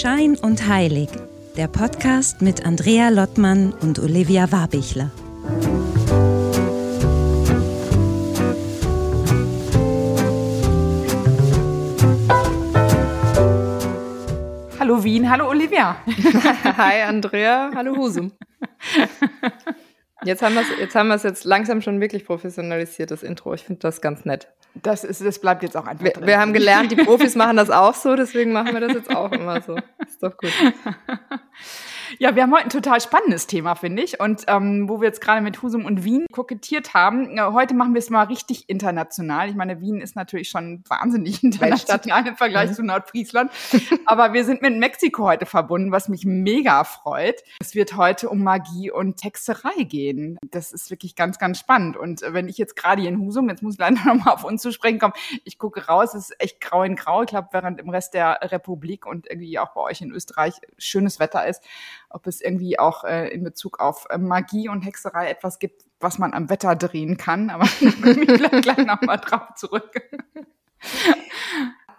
Schein und Heilig, der Podcast mit Andrea Lottmann und Olivia Warbichler. Hallo Wien, hallo Olivia. Hi Andrea, hallo Husum. Jetzt haben wir es jetzt, haben wir's jetzt langsam schon wirklich professionalisiert, das Intro. Ich finde das ganz nett. Das, ist, das bleibt jetzt auch einfach wir, drin. Wir haben gelernt, die Profis machen das auch so, deswegen machen wir das jetzt auch immer so. Ist doch gut. Ja, wir haben heute ein total spannendes Thema, finde ich. Und ähm, wo wir jetzt gerade mit Husum und Wien kokettiert haben, äh, heute machen wir es mal richtig international. Ich meine, Wien ist natürlich schon wahnsinnig international im Vergleich mhm. zu Nordfriesland. Aber wir sind mit Mexiko heute verbunden, was mich mega freut. Es wird heute um Magie und Hexerei gehen. Das ist wirklich ganz, ganz spannend. Und äh, wenn ich jetzt gerade hier in Husum, jetzt muss ich leider nochmal auf uns zu sprechen kommen, ich gucke raus, es ist echt grau in grau. Ich glaube, während im Rest der Republik und irgendwie auch bei euch in Österreich schönes Wetter ist, ob es irgendwie auch äh, in Bezug auf äh, Magie und Hexerei etwas gibt, was man am Wetter drehen kann. Aber ich komme gleich, gleich nochmal drauf zurück.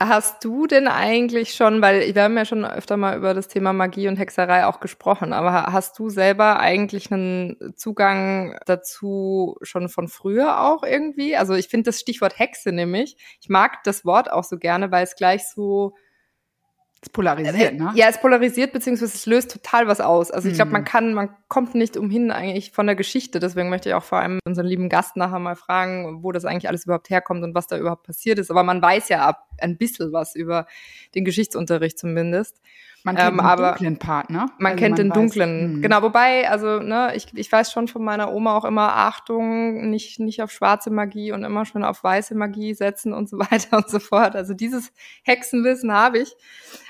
Hast du denn eigentlich schon, weil wir haben ja schon öfter mal über das Thema Magie und Hexerei auch gesprochen, aber hast du selber eigentlich einen Zugang dazu schon von früher auch irgendwie? Also ich finde das Stichwort Hexe nämlich, ich mag das Wort auch so gerne, weil es gleich so es polarisiert, ne? Ja, es polarisiert, beziehungsweise es löst total was aus. Also ich glaube, man mhm. kann, man kommt nicht umhin eigentlich von der Geschichte. Deswegen möchte ich auch vor allem unseren lieben Gast nachher mal fragen, wo das eigentlich alles überhaupt herkommt und was da überhaupt passiert ist. Aber man weiß ja ab ein bisschen was über den Geschichtsunterricht zumindest. Man kennt ähm, den dunklen Part, ne? Man also kennt man den weiß, dunklen. Mh. Genau, wobei, also, ne, ich, ich weiß schon von meiner Oma auch immer, Achtung, nicht, nicht auf schwarze Magie und immer schon auf weiße Magie setzen und so weiter und so fort. Also dieses Hexenwissen habe ich.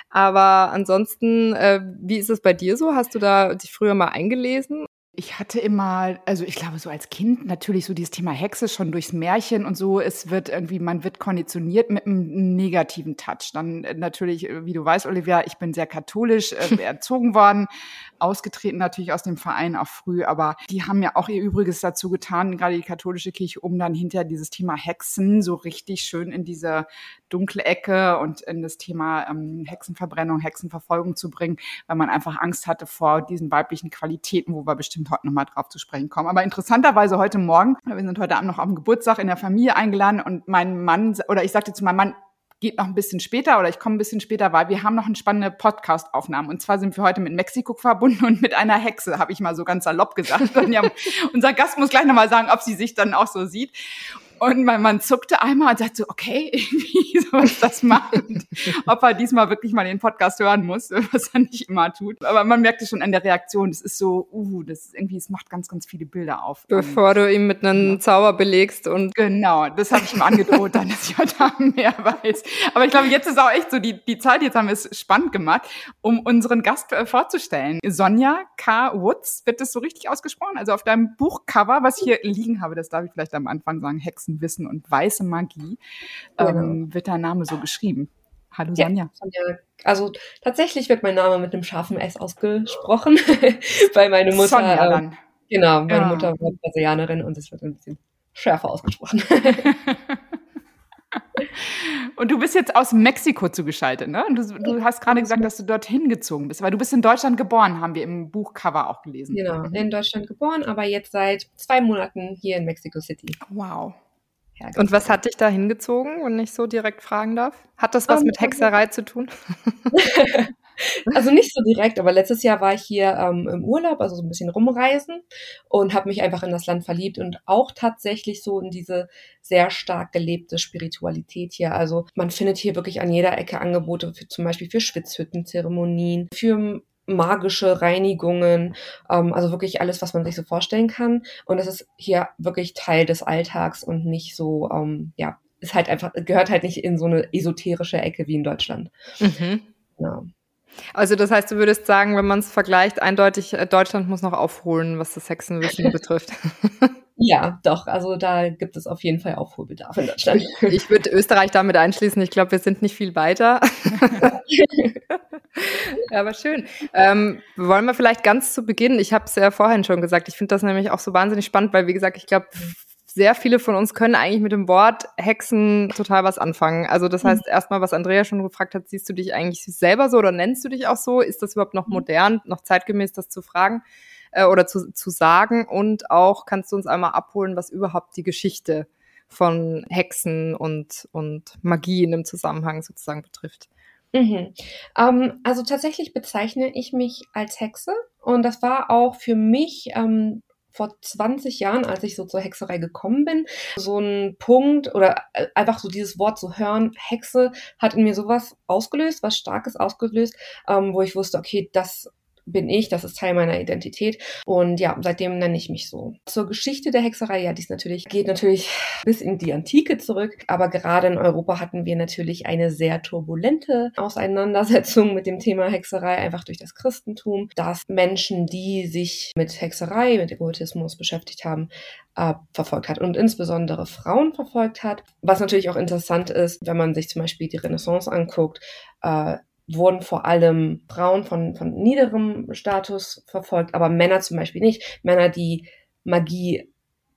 Aber ansonsten, äh, wie ist es bei dir so? Hast du da dich früher mal eingelesen? Ich hatte immer, also ich glaube, so als Kind natürlich so dieses Thema Hexe schon durchs Märchen und so. Es wird irgendwie, man wird konditioniert mit einem negativen Touch. Dann äh, natürlich, äh, wie du weißt, Olivia, ich bin sehr katholisch äh, erzogen worden, ausgetreten natürlich aus dem Verein auch früh, aber die haben ja auch ihr Übriges dazu getan, gerade die katholische Kirche, um dann hinter dieses Thema Hexen so richtig schön in diese dunkle Ecke und in das Thema ähm, Hexenverbrennung, Hexenverfolgung zu bringen, weil man einfach Angst hatte vor diesen weiblichen Qualitäten, wo wir bestimmt heute nochmal drauf zu sprechen kommen. Aber interessanterweise heute Morgen, wir sind heute Abend noch am Geburtstag in der Familie eingeladen und mein Mann, oder ich sagte zu meinem Mann, geht noch ein bisschen später oder ich komme ein bisschen später, weil wir haben noch eine spannende Podcast-Aufnahme. Und zwar sind wir heute mit Mexiko verbunden und mit einer Hexe, habe ich mal so ganz salopp gesagt. Und ja, unser Gast muss gleich nochmal sagen, ob sie sich dann auch so sieht. Und mein Mann zuckte einmal und sagte so, okay, wie soll ich das machen? Ob er diesmal wirklich mal den Podcast hören muss, was er nicht immer tut. Aber man merkte schon an der Reaktion, das ist so, uh, das ist irgendwie, es macht ganz, ganz viele Bilder auf. Bevor du ihm mit einem ja. Zauber belegst und. Genau, das habe ich ihm angedroht, dann, dass ich heute Abend mehr weiß. Aber ich glaube, jetzt ist auch echt so die, die Zeit, jetzt haben wir es spannend gemacht, um unseren Gast äh, vorzustellen. Sonja K. Woods, wird das so richtig ausgesprochen? Also auf deinem Buchcover, was ich hier liegen habe, das darf ich vielleicht am Anfang sagen, Hexen Wissen und weiße Magie, genau. ähm, wird dein Name so geschrieben. Hallo Sonja. Ja, also tatsächlich wird mein Name mit einem scharfen S ausgesprochen, weil meine Mutter. Sonja dann. Genau, meine ja. Mutter war Brasilianerin und es wird ein bisschen schärfer ausgesprochen. Und du bist jetzt aus Mexiko zugeschaltet, ne? Und du, du hast gerade gesagt, dass du dorthin gezogen bist, weil du bist in Deutschland geboren, haben wir im Buchcover auch gelesen. Genau, in Deutschland geboren, aber jetzt seit zwei Monaten hier in Mexico City. Wow. Und was hat dich da hingezogen, wenn ich so direkt fragen darf? Hat das was um, ähm, mit also Hexerei zu tun? also nicht so direkt, aber letztes Jahr war ich hier ähm, im Urlaub, also so ein bisschen rumreisen und habe mich einfach in das Land verliebt und auch tatsächlich so in diese sehr stark gelebte Spiritualität hier. Also man findet hier wirklich an jeder Ecke Angebote für zum Beispiel für Schwitzhüttenzeremonien, für magische Reinigungen, ähm, also wirklich alles, was man sich so vorstellen kann. Und das ist hier wirklich Teil des Alltags und nicht so, ähm, ja, ist halt einfach, gehört halt nicht in so eine esoterische Ecke wie in Deutschland. Mhm. Ja. Also das heißt, du würdest sagen, wenn man es vergleicht, eindeutig, äh, Deutschland muss noch aufholen, was das Hexenwissen betrifft. Ja, doch. Also da gibt es auf jeden Fall Aufholbedarf in Deutschland. Ich würde Österreich damit einschließen. Ich glaube, wir sind nicht viel weiter. ja, aber schön. Ähm, wollen wir vielleicht ganz zu Beginn, ich habe es ja vorhin schon gesagt, ich finde das nämlich auch so wahnsinnig spannend, weil wie gesagt, ich glaube, sehr viele von uns können eigentlich mit dem Wort Hexen total was anfangen. Also das heißt mhm. erstmal, was Andrea schon gefragt hat, siehst du dich eigentlich selber so oder nennst du dich auch so? Ist das überhaupt noch mhm. modern, noch zeitgemäß, das zu fragen äh, oder zu, zu sagen? Und auch kannst du uns einmal abholen, was überhaupt die Geschichte von Hexen und, und Magie in dem Zusammenhang sozusagen betrifft? Mhm. Ähm, also tatsächlich bezeichne ich mich als Hexe und das war auch für mich ähm, vor 20 Jahren, als ich so zur Hexerei gekommen bin, so ein Punkt oder äh, einfach so dieses Wort zu hören, Hexe, hat in mir sowas ausgelöst, was Starkes ausgelöst, ähm, wo ich wusste, okay, das bin ich, das ist Teil meiner Identität. Und ja, seitdem nenne ich mich so. Zur Geschichte der Hexerei, ja, dies natürlich geht natürlich bis in die Antike zurück, aber gerade in Europa hatten wir natürlich eine sehr turbulente Auseinandersetzung mit dem Thema Hexerei, einfach durch das Christentum, dass Menschen, die sich mit Hexerei, mit Egotismus beschäftigt haben, äh, verfolgt hat und insbesondere Frauen verfolgt hat. Was natürlich auch interessant ist, wenn man sich zum Beispiel die Renaissance anguckt, äh, wurden vor allem Frauen von, von niederem Status verfolgt, aber Männer zum Beispiel nicht. Männer, die Magie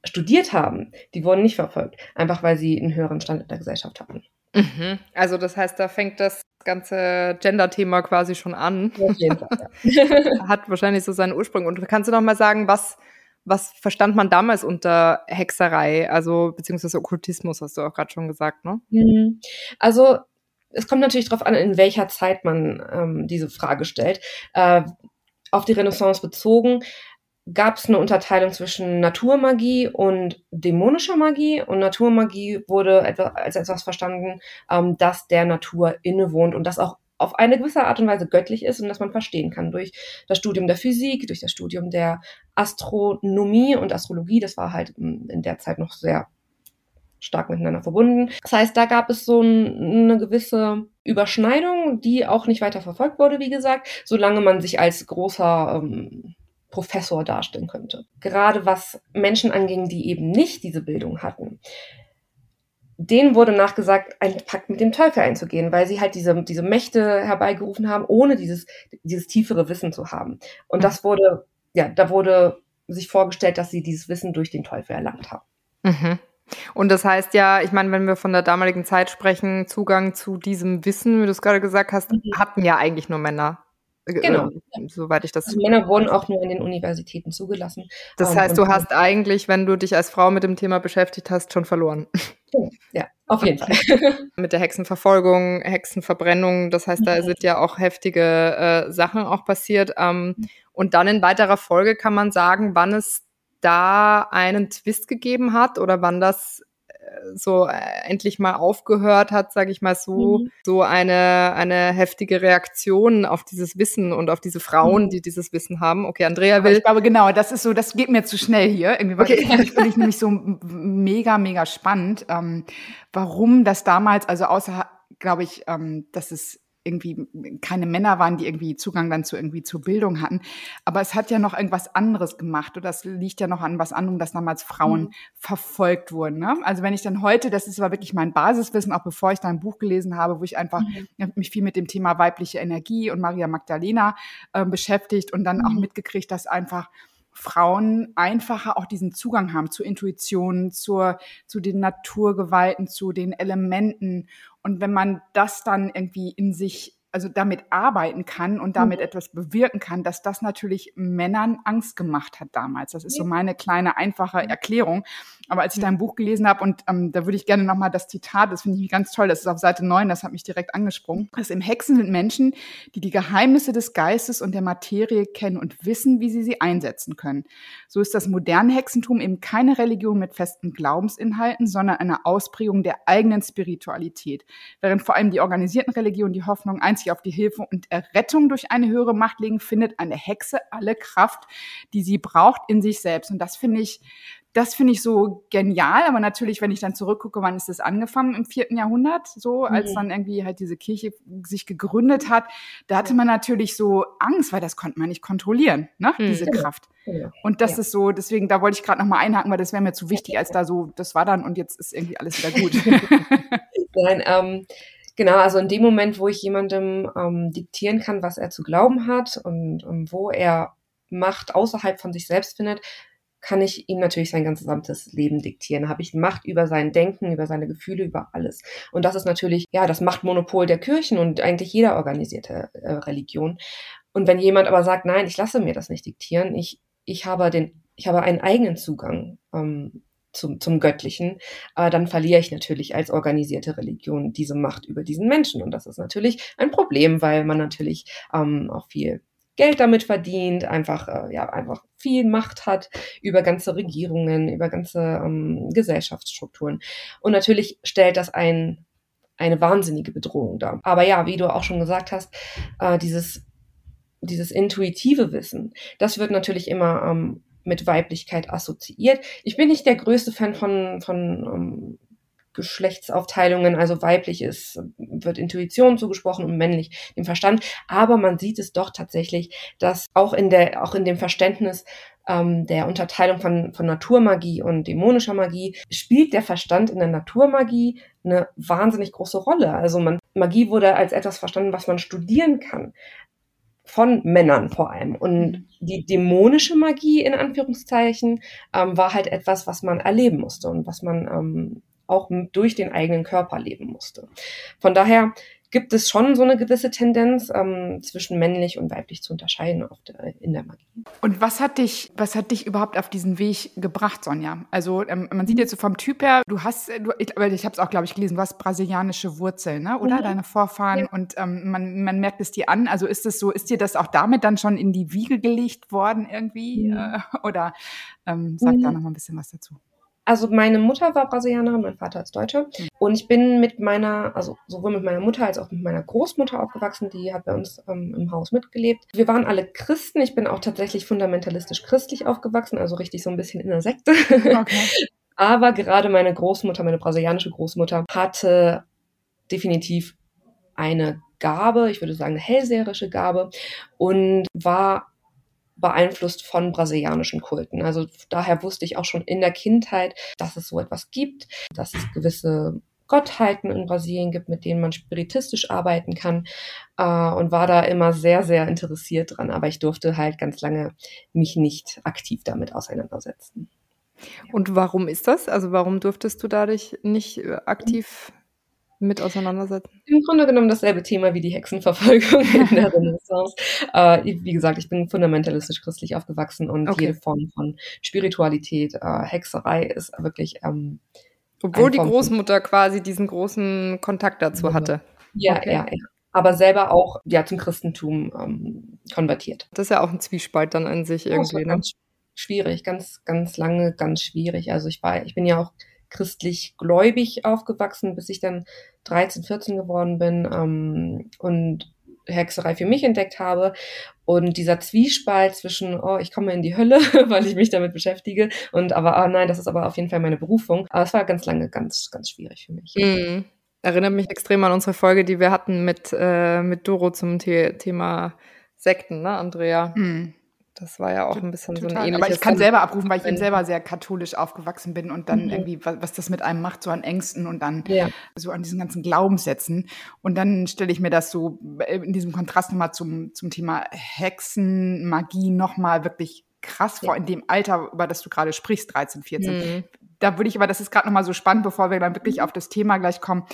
studiert haben, die wurden nicht verfolgt, einfach weil sie einen höheren Stand in der Gesellschaft hatten. Mhm. Also das heißt, da fängt das ganze Gender-Thema quasi schon an. Auf jeden Fall, ja. Hat wahrscheinlich so seinen Ursprung. Und kannst du noch mal sagen, was, was verstand man damals unter Hexerei, also beziehungsweise Okkultismus, hast du auch gerade schon gesagt, ne? Mhm. Also es kommt natürlich darauf an, in welcher Zeit man ähm, diese Frage stellt. Äh, auf die Renaissance bezogen gab es eine Unterteilung zwischen Naturmagie und dämonischer Magie. Und Naturmagie wurde als etwas verstanden, ähm, das der Natur innewohnt und das auch auf eine gewisse Art und Weise göttlich ist und das man verstehen kann durch das Studium der Physik, durch das Studium der Astronomie und Astrologie. Das war halt in der Zeit noch sehr stark miteinander verbunden. Das heißt, da gab es so ein, eine gewisse Überschneidung, die auch nicht weiter verfolgt wurde, wie gesagt, solange man sich als großer ähm, Professor darstellen könnte. Gerade was Menschen anging, die eben nicht diese Bildung hatten, denen wurde nachgesagt, einen Pakt mit dem Teufel einzugehen, weil sie halt diese, diese Mächte herbeigerufen haben, ohne dieses, dieses tiefere Wissen zu haben. Und das wurde, ja, da wurde sich vorgestellt, dass sie dieses Wissen durch den Teufel erlangt haben. Mhm. Und das heißt ja, ich meine, wenn wir von der damaligen Zeit sprechen, Zugang zu diesem Wissen, wie du es gerade gesagt hast, mhm. hatten ja eigentlich nur Männer. Äh, genau. Äh, soweit ich das. Also Männer wurden auch nur in den Universitäten zugelassen. Das ähm, heißt, du hast eigentlich, wenn du dich als Frau mit dem Thema beschäftigt hast, schon verloren. Ja, auf jeden Fall. mit der Hexenverfolgung, Hexenverbrennung, das heißt, da mhm. sind ja auch heftige äh, Sachen auch passiert. Ähm, mhm. und dann in weiterer Folge kann man sagen, wann es da einen Twist gegeben hat oder wann das äh, so äh, endlich mal aufgehört hat, sage ich mal so, mhm. so eine eine heftige Reaktion auf dieses Wissen und auf diese Frauen, mhm. die dieses Wissen haben. Okay, Andrea will. Aber ich glaube genau, das ist so, das geht mir zu schnell hier. Irgendwie, okay. das finde ich nämlich so mega mega spannend, ähm, warum das damals, also außer glaube ich, ähm, dass es irgendwie keine Männer waren, die irgendwie Zugang dann zu irgendwie zur Bildung hatten. Aber es hat ja noch irgendwas anderes gemacht. Und das liegt ja noch an was anderem, dass damals Frauen mhm. verfolgt wurden. Ne? Also wenn ich dann heute, das ist aber wirklich mein Basiswissen, auch bevor ich da ein Buch gelesen habe, wo ich einfach mhm. mich viel mit dem Thema weibliche Energie und Maria Magdalena äh, beschäftigt und dann mhm. auch mitgekriegt, dass einfach Frauen einfacher auch diesen Zugang haben zur Intuition, zur, zu den Naturgewalten, zu den Elementen. Und wenn man das dann irgendwie in sich also damit arbeiten kann und damit mhm. etwas bewirken kann, dass das natürlich Männern Angst gemacht hat damals. Das ist so meine kleine einfache Erklärung. Aber als ich dein Buch gelesen habe und ähm, da würde ich gerne nochmal das Zitat, das finde ich ganz toll, das ist auf Seite 9, das hat mich direkt angesprungen. Das im Hexen sind Menschen, die die Geheimnisse des Geistes und der Materie kennen und wissen, wie sie sie einsetzen können. So ist das moderne Hexentum eben keine Religion mit festen Glaubensinhalten, sondern eine Ausprägung der eigenen Spiritualität. Während vor allem die organisierten Religionen die Hoffnung einzig auf die Hilfe und Errettung durch eine höhere Macht legen, findet eine Hexe alle Kraft, die sie braucht, in sich selbst. Und das finde ich das finde ich so genial, aber natürlich, wenn ich dann zurückgucke, wann ist das angefangen im vierten Jahrhundert, so als mhm. dann irgendwie halt diese Kirche sich gegründet hat, da hatte man natürlich so Angst, weil das konnte man nicht kontrollieren, ne, mhm. diese Kraft. Ja. Und das ja. ist so, deswegen, da wollte ich gerade noch mal einhaken, weil das wäre mir zu wichtig, als da so, das war dann und jetzt ist irgendwie alles wieder gut. Nein, ähm, genau, also in dem Moment, wo ich jemandem ähm, diktieren kann, was er zu glauben hat und, und wo er Macht außerhalb von sich selbst findet, kann ich ihm natürlich sein ganzes gesamtes Leben diktieren. Habe ich Macht über sein Denken, über seine Gefühle, über alles. Und das ist natürlich, ja, das Machtmonopol der Kirchen und eigentlich jeder organisierte äh, Religion. Und wenn jemand aber sagt, nein, ich lasse mir das nicht diktieren, ich, ich habe den, ich habe einen eigenen Zugang ähm, zum, zum Göttlichen, äh, dann verliere ich natürlich als organisierte Religion diese Macht über diesen Menschen. Und das ist natürlich ein Problem, weil man natürlich ähm, auch viel Geld damit verdient, einfach, äh, ja, einfach viel Macht hat über ganze Regierungen, über ganze ähm, Gesellschaftsstrukturen. Und natürlich stellt das ein, eine wahnsinnige Bedrohung dar. Aber ja, wie du auch schon gesagt hast, äh, dieses, dieses intuitive Wissen, das wird natürlich immer ähm, mit Weiblichkeit assoziiert. Ich bin nicht der größte Fan von, von ähm, Geschlechtsaufteilungen, also weiblich ist, wird Intuition zugesprochen und männlich dem Verstand. Aber man sieht es doch tatsächlich, dass auch in der, auch in dem Verständnis ähm, der Unterteilung von, von Naturmagie und dämonischer Magie spielt der Verstand in der Naturmagie eine wahnsinnig große Rolle. Also man, Magie wurde als etwas verstanden, was man studieren kann von Männern vor allem. Und mhm. die dämonische Magie in Anführungszeichen ähm, war halt etwas, was man erleben musste und was man ähm, auch durch den eigenen Körper leben musste. Von daher gibt es schon so eine gewisse Tendenz ähm, zwischen männlich und weiblich zu unterscheiden der, in der Magie. Und was hat dich, was hat dich überhaupt auf diesen Weg gebracht, Sonja? Also ähm, man sieht jetzt so vom Typ her, du hast, du, ich, ich habe es auch, glaube ich, gelesen, du hast brasilianische Wurzeln, ne? oder? Mhm. Deine Vorfahren ja. und ähm, man, man merkt es dir an. Also ist es so, ist dir das auch damit dann schon in die Wiege gelegt worden irgendwie? Mhm. Äh, oder ähm, sag mhm. da noch mal ein bisschen was dazu. Also meine Mutter war Brasilianerin, mein Vater ist Deutscher. Und ich bin mit meiner, also sowohl mit meiner Mutter als auch mit meiner Großmutter aufgewachsen. Die hat bei uns ähm, im Haus mitgelebt. Wir waren alle Christen. Ich bin auch tatsächlich fundamentalistisch christlich aufgewachsen, also richtig so ein bisschen in der Sekte. Okay. Aber gerade meine Großmutter, meine brasilianische Großmutter, hatte definitiv eine Gabe, ich würde sagen eine hellseherische Gabe und war beeinflusst von brasilianischen Kulten. Also daher wusste ich auch schon in der Kindheit, dass es so etwas gibt, dass es gewisse Gottheiten in Brasilien gibt, mit denen man spiritistisch arbeiten kann äh, und war da immer sehr, sehr interessiert dran. Aber ich durfte halt ganz lange mich nicht aktiv damit auseinandersetzen. Und warum ist das? Also warum durftest du dadurch nicht äh, aktiv mit auseinandersetzen? Im Grunde genommen dasselbe Thema wie die Hexenverfolgung in der Renaissance. Äh, wie gesagt, ich bin fundamentalistisch christlich aufgewachsen und okay. jede Form von Spiritualität, äh, Hexerei ist wirklich. Ähm, Obwohl die Großmutter quasi diesen großen Kontakt dazu hatte. Ja, okay. ja, ja. Aber selber auch ja zum Christentum ähm, konvertiert. Das ist ja auch ein Zwiespalt dann in sich irgendwie. Ja, ne? ganz schwierig, ganz, ganz lange, ganz schwierig. Also ich war, ich bin ja auch christlich gläubig aufgewachsen, bis ich dann 13, 14 geworden bin ähm, und Hexerei für mich entdeckt habe. Und dieser Zwiespalt zwischen, oh, ich komme in die Hölle, weil ich mich damit beschäftige, und aber, oh nein, das ist aber auf jeden Fall meine Berufung. Aber es war ganz lange ganz, ganz schwierig für mich. Mm. Erinnert mich extrem an unsere Folge, die wir hatten mit, äh, mit Doro zum The Thema Sekten, ne, Andrea? Mm. Das war ja auch ein bisschen Total. so ein ähnliches. Aber ich kann selber abrufen, weil ich eben selber sehr katholisch aufgewachsen bin und dann mhm. irgendwie, was, was, das mit einem macht, so an Ängsten und dann ja. so an diesen ganzen Glaubenssätzen. Und dann stelle ich mir das so in diesem Kontrast nochmal zum, zum Thema Hexen, Magie nochmal wirklich krass ja. vor, in dem Alter, über das du gerade sprichst, 13, 14. Mhm. Da würde ich aber, das ist gerade nochmal so spannend, bevor wir dann wirklich mhm. auf das Thema gleich kommen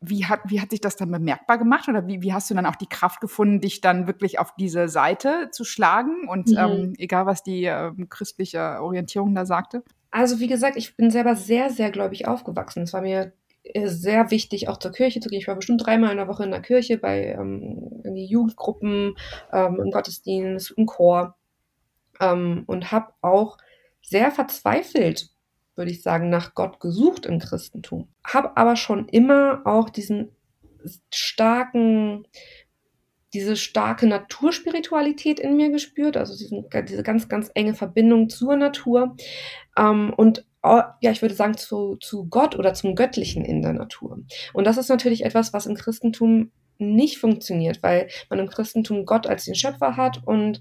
wie hat, wie hat sich das dann bemerkbar gemacht oder wie, wie hast du dann auch die Kraft gefunden, dich dann wirklich auf diese Seite zu schlagen und mhm. ähm, egal was die äh, christliche Orientierung da sagte? Also wie gesagt, ich bin selber sehr, sehr gläubig aufgewachsen. Es war mir äh, sehr wichtig, auch zur Kirche zu gehen. Ich war bestimmt dreimal in der Woche in der Kirche bei ähm, Jugendgruppen, ähm, im Gottesdienst, im Chor ähm, und habe auch sehr verzweifelt würde ich sagen, nach Gott gesucht im Christentum. Habe aber schon immer auch diesen starken, diese starke Naturspiritualität in mir gespürt, also diesen, diese ganz, ganz enge Verbindung zur Natur ähm, und ja, ich würde sagen, zu, zu Gott oder zum Göttlichen in der Natur. Und das ist natürlich etwas, was im Christentum nicht funktioniert, weil man im Christentum Gott als den Schöpfer hat und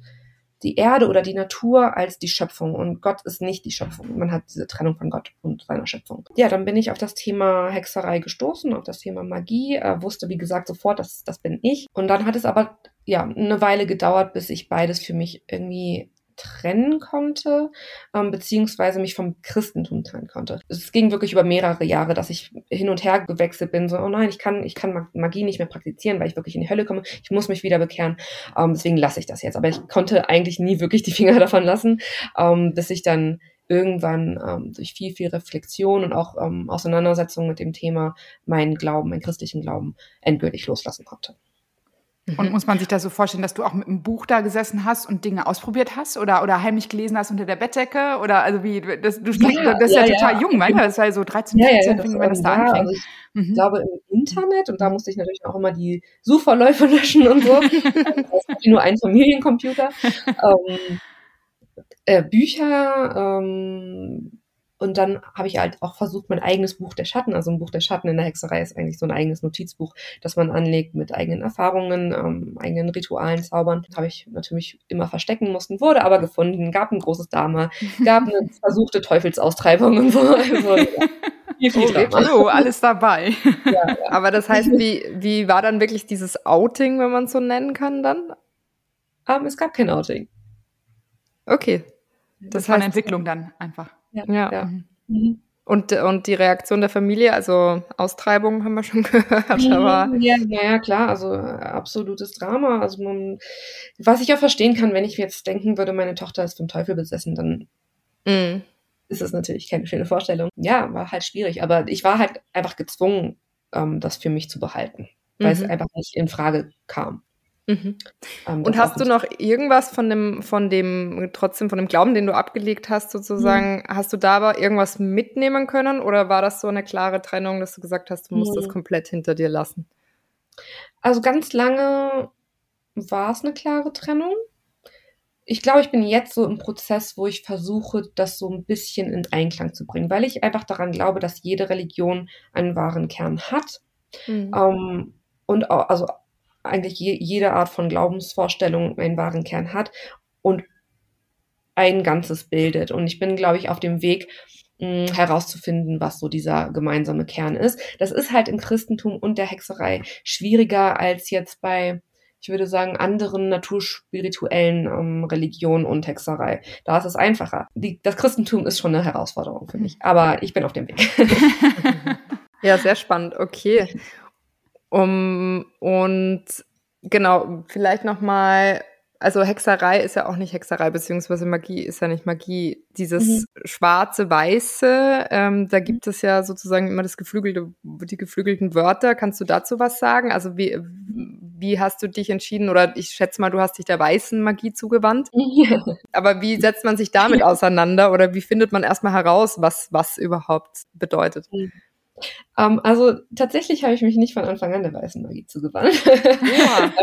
die Erde oder die Natur als die Schöpfung und Gott ist nicht die Schöpfung. Man hat diese Trennung von Gott und seiner Schöpfung. Ja, dann bin ich auf das Thema Hexerei gestoßen, auf das Thema Magie, äh, wusste wie gesagt sofort, dass das bin ich. Und dann hat es aber ja eine Weile gedauert, bis ich beides für mich irgendwie trennen konnte, ähm, beziehungsweise mich vom Christentum trennen konnte. Es ging wirklich über mehrere Jahre, dass ich hin und her gewechselt bin, so, oh nein, ich kann, ich kann Magie nicht mehr praktizieren, weil ich wirklich in die Hölle komme, ich muss mich wieder bekehren, ähm, deswegen lasse ich das jetzt. Aber ich konnte eigentlich nie wirklich die Finger davon lassen, ähm, bis ich dann irgendwann ähm, durch viel, viel Reflexion und auch ähm, Auseinandersetzung mit dem Thema meinen Glauben, meinen christlichen Glauben endgültig loslassen konnte. Und mhm. muss man sich das so vorstellen, dass du auch mit einem Buch da gesessen hast und Dinge ausprobiert hast oder, oder heimlich gelesen hast unter der Bettdecke? Oder also wie, das, du ja, das ist ja, ja total ja. jung, ne? Das war ja so 13, 14, ja, ja, wenn das da anfängt. Also ich mhm. glaube im Internet und da musste ich natürlich auch immer die Suchverläufe löschen und so. nur ein Familiencomputer. ähm, äh, Bücher, ähm, und dann habe ich halt auch versucht, mein eigenes Buch der Schatten, also ein Buch der Schatten in der Hexerei ist eigentlich so ein eigenes Notizbuch, das man anlegt mit eigenen Erfahrungen, ähm, eigenen Ritualen, Zaubern. Habe ich natürlich immer verstecken mussten, wurde aber gefunden, gab ein großes Dame, gab eine versuchte Teufelsaustreibung und so. Also, ja. Viel, viel oh, oh, alles dabei. Ja, ja. Aber das heißt, wie, wie war dann wirklich dieses Outing, wenn man es so nennen kann dann? Um, ähm, es gab kein Outing. Okay. Das, das war eine Entwicklung dann einfach. Ja. ja. Mhm. Und, und die Reaktion der Familie, also Austreibung haben wir schon gehört, aber. Ja, ja, klar, also absolutes Drama. Also man, was ich auch verstehen kann, wenn ich jetzt denken würde, meine Tochter ist vom Teufel besessen, dann mhm. ist das natürlich keine schöne Vorstellung. Ja, war halt schwierig, aber ich war halt einfach gezwungen, ähm, das für mich zu behalten, weil mhm. es einfach nicht in Frage kam. Mhm. Ähm, und hast du noch irgendwas von dem, von dem, trotzdem von dem Glauben, den du abgelegt hast, sozusagen, mhm. hast du da aber irgendwas mitnehmen können oder war das so eine klare Trennung, dass du gesagt hast, du musst mhm. das komplett hinter dir lassen? Also ganz lange war es eine klare Trennung. Ich glaube, ich bin jetzt so im Prozess, wo ich versuche, das so ein bisschen in Einklang zu bringen, weil ich einfach daran glaube, dass jede Religion einen wahren Kern hat. Mhm. Ähm, und auch, also eigentlich je, jede Art von Glaubensvorstellung einen wahren Kern hat und ein Ganzes bildet. Und ich bin, glaube ich, auf dem Weg, mh, herauszufinden, was so dieser gemeinsame Kern ist. Das ist halt im Christentum und der Hexerei schwieriger als jetzt bei, ich würde sagen, anderen naturspirituellen ähm, Religionen und Hexerei. Da ist es einfacher. Die, das Christentum ist schon eine Herausforderung für mich, aber ich bin auf dem Weg. ja, sehr spannend. Okay. Um, und genau, vielleicht nochmal, also Hexerei ist ja auch nicht Hexerei, beziehungsweise Magie ist ja nicht Magie. Dieses mhm. schwarze, weiße, ähm, da gibt es ja sozusagen immer das geflügelte, die geflügelten Wörter. Kannst du dazu was sagen? Also wie, wie hast du dich entschieden? Oder ich schätze mal, du hast dich der weißen Magie zugewandt. Ja. Aber wie setzt man sich damit auseinander? Oder wie findet man erstmal heraus, was was überhaupt bedeutet? Mhm. Um, ähm, also tatsächlich habe ich mich nicht von Anfang an der weißen Magie zugewandt. Ja.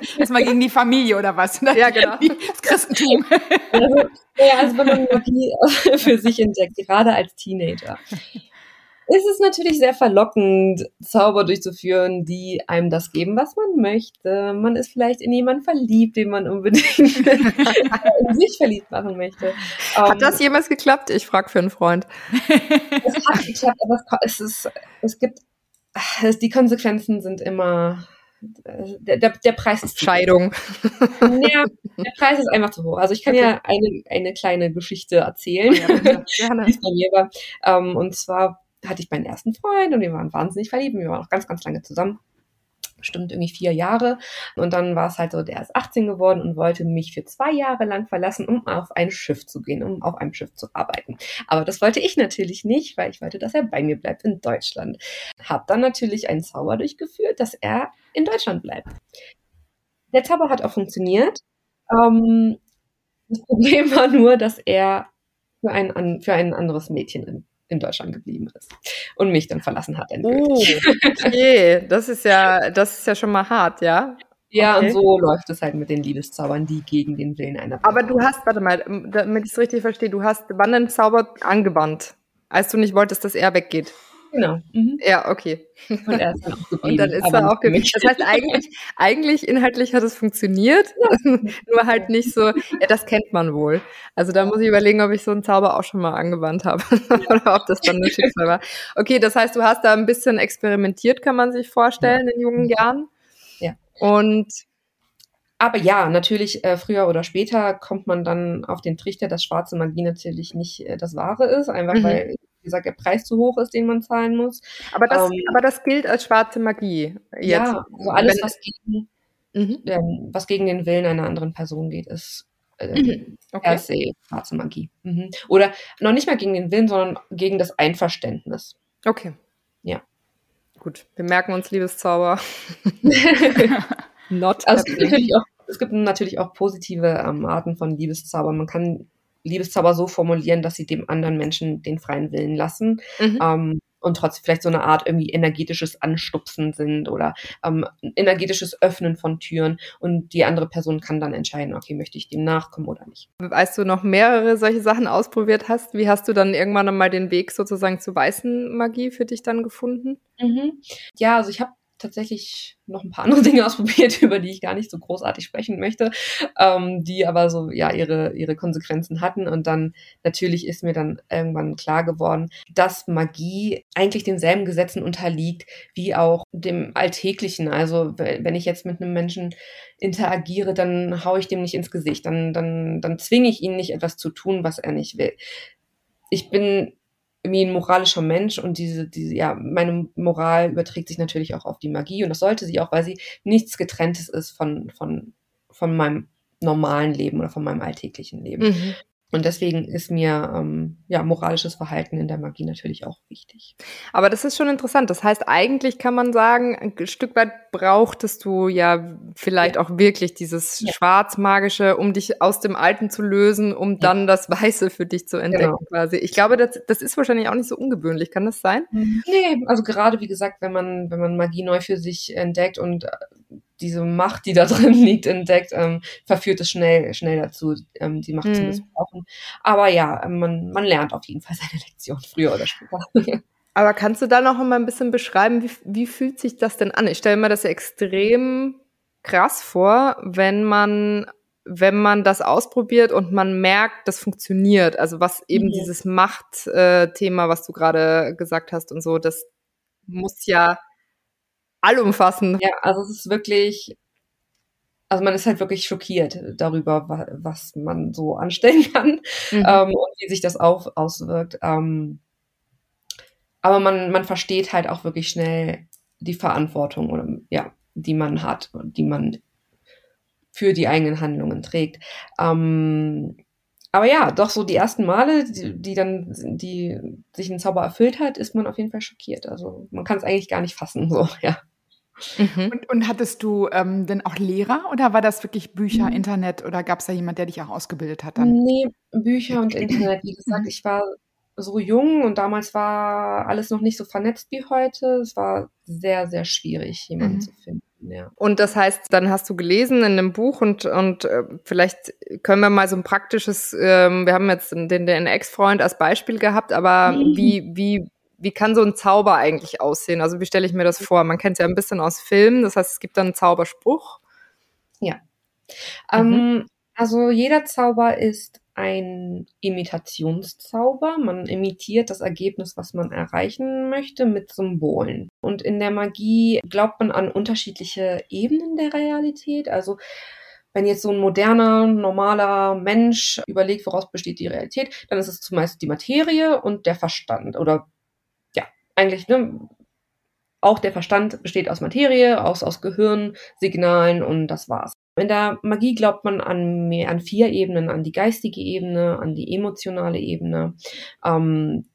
Jetzt mal gegen die Familie oder was? Ja, genau. Das Christentum. Also, ja, also wenn man Magie für sich entdeckt, gerade als Teenager ist es natürlich sehr verlockend, Zauber durchzuführen, die einem das geben, was man möchte. Man ist vielleicht in jemanden verliebt, den man unbedingt in sich verliebt machen möchte. Hat um, das ähm, jemals geklappt? Ich frage für einen Freund. Es hat geklappt, aber es, ist, es gibt, es, die Konsequenzen sind immer der, der, der Preis ist Scheidung. Ja, der Preis ist einfach zu hoch. Also ich kann okay. ja eine, eine kleine Geschichte erzählen, ja, es bei mir war. Um, und zwar hatte ich meinen ersten Freund und wir waren wahnsinnig verliebt. Wir waren auch ganz, ganz lange zusammen. Bestimmt irgendwie vier Jahre. Und dann war es halt so, der ist 18 geworden und wollte mich für zwei Jahre lang verlassen, um auf ein Schiff zu gehen, um auf einem Schiff zu arbeiten. Aber das wollte ich natürlich nicht, weil ich wollte, dass er bei mir bleibt in Deutschland. Hab dann natürlich einen Zauber durchgeführt, dass er in Deutschland bleibt. Der Zauber hat auch funktioniert. Ähm, das Problem war nur, dass er für ein, für ein anderes Mädchen in Deutschland geblieben ist und mich dann verlassen hat endgültig. Oh, okay, das ist ja, das ist ja schon mal hart, ja. Ja, okay. und so läuft es halt mit den Liebeszaubern, die gegen den Willen einer Person Aber du hast, warte mal, damit ich es richtig verstehe, du hast wann einen Zauber angewandt, als du nicht wolltest, dass er weggeht. Genau. Mhm. Ja, okay. Und er ist dann auch geblieben. Und dann ist er auch geblieben. Das heißt, eigentlich, eigentlich inhaltlich hat es funktioniert, ja. nur halt nicht so, ja, das kennt man wohl. Also da muss ich überlegen, ob ich so einen Zauber auch schon mal angewandt habe oder ob das dann ein Schicksal war. Okay, das heißt, du hast da ein bisschen experimentiert, kann man sich vorstellen, ja. in jungen Jahren. Ja. Und aber ja, natürlich, äh, früher oder später kommt man dann auf den Trichter, dass schwarze Magie natürlich nicht äh, das Wahre ist, einfach mhm. weil wie gesagt, der Preis zu hoch ist, den man zahlen muss. Aber das, ähm, aber das gilt als schwarze Magie. Jetzt. Ja, also alles, was gegen, mhm. ähm, was gegen den Willen einer anderen Person geht, ist äh, mhm. okay. per se schwarze Magie. Mhm. Oder noch nicht mal gegen den Willen, sondern gegen das Einverständnis. Okay. Ja. Gut, wir merken uns Liebeszauber. Not also es, gibt auch, es gibt natürlich auch positive ähm, Arten von Liebeszauber. Man kann Liebeszauber so formulieren, dass sie dem anderen Menschen den freien Willen lassen. Mhm. Ähm, und trotzdem vielleicht so eine Art irgendwie energetisches Anstupsen sind oder ähm, energetisches Öffnen von Türen und die andere Person kann dann entscheiden, okay, möchte ich dem nachkommen oder nicht. Als du noch mehrere solche Sachen ausprobiert hast, wie hast du dann irgendwann mal den Weg sozusagen zur weißen Magie für dich dann gefunden? Mhm. Ja, also ich habe tatsächlich noch ein paar andere Dinge ausprobiert, über die ich gar nicht so großartig sprechen möchte, ähm, die aber so ja ihre ihre Konsequenzen hatten und dann natürlich ist mir dann irgendwann klar geworden, dass Magie eigentlich denselben Gesetzen unterliegt wie auch dem Alltäglichen. Also wenn ich jetzt mit einem Menschen interagiere, dann haue ich dem nicht ins Gesicht, dann dann dann zwinge ich ihn nicht etwas zu tun, was er nicht will. Ich bin wie ein moralischer Mensch und diese, diese, ja, meine Moral überträgt sich natürlich auch auf die Magie und das sollte sie auch, weil sie nichts getrenntes ist von, von, von meinem normalen Leben oder von meinem alltäglichen Leben. Mhm. Und deswegen ist mir ähm, ja moralisches Verhalten in der Magie natürlich auch wichtig. Aber das ist schon interessant. Das heißt, eigentlich kann man sagen, ein Stück weit brauchtest du ja vielleicht ja. auch wirklich dieses ja. Schwarzmagische, um dich aus dem Alten zu lösen, um ja. dann das Weiße für dich zu entdecken genau. quasi. Ich glaube, das, das ist wahrscheinlich auch nicht so ungewöhnlich. Kann das sein? Nee, also gerade wie gesagt, wenn man, wenn man Magie neu für sich entdeckt und diese Macht, die da drin liegt, entdeckt, ähm, verführt es schnell, schnell dazu, ähm, die Macht mhm. zu missbrauchen. Aber ja, man, man lernt auf jeden Fall seine Lektion, früher oder später. Aber kannst du da noch mal ein bisschen beschreiben, wie, wie fühlt sich das denn an? Ich stelle mir das extrem krass vor, wenn man wenn man das ausprobiert und man merkt, das funktioniert. Also was eben mhm. dieses Machtthema, äh, was du gerade gesagt hast und so, das muss ja allumfassend. Ja, also es ist wirklich, also man ist halt wirklich schockiert darüber, was man so anstellen kann mhm. ähm, und wie sich das auch auswirkt. Ähm, aber man, man versteht halt auch wirklich schnell die Verantwortung oder ja, die man hat und die man für die eigenen Handlungen trägt. Ähm, aber ja, doch so die ersten Male, die, die dann, die sich ein Zauber erfüllt hat, ist man auf jeden Fall schockiert. Also man kann es eigentlich gar nicht fassen, so, ja. Mhm. Und, und, hattest du ähm, denn auch Lehrer oder war das wirklich Bücher, mhm. Internet oder gab es da jemand, der dich auch ausgebildet hat dann? Nee, Bücher und Internet. Wie gesagt, ich war so jung und damals war alles noch nicht so vernetzt wie heute. Es war sehr, sehr schwierig, jemanden mhm. zu finden. Ja. Und das heißt, dann hast du gelesen in einem Buch und, und äh, vielleicht können wir mal so ein praktisches, ähm, wir haben jetzt den, den Ex-Freund als Beispiel gehabt, aber mhm. wie, wie wie kann so ein Zauber eigentlich aussehen? Also wie stelle ich mir das vor? Man kennt es ja ein bisschen aus Filmen, das heißt, es gibt dann einen Zauberspruch. Ja. Mhm. Ähm, also jeder Zauber ist ein Imitationszauber. Man imitiert das Ergebnis, was man erreichen möchte, mit Symbolen. Und in der Magie glaubt man an unterschiedliche Ebenen der Realität. Also wenn jetzt so ein moderner, normaler Mensch überlegt, woraus besteht die Realität, dann ist es zumeist die Materie und der Verstand oder eigentlich, ne, auch der Verstand besteht aus Materie, aus, aus Gehirn, Signalen und das war's. In der Magie glaubt man an, mehr, an vier Ebenen, an die geistige Ebene, an die emotionale Ebene, ähm,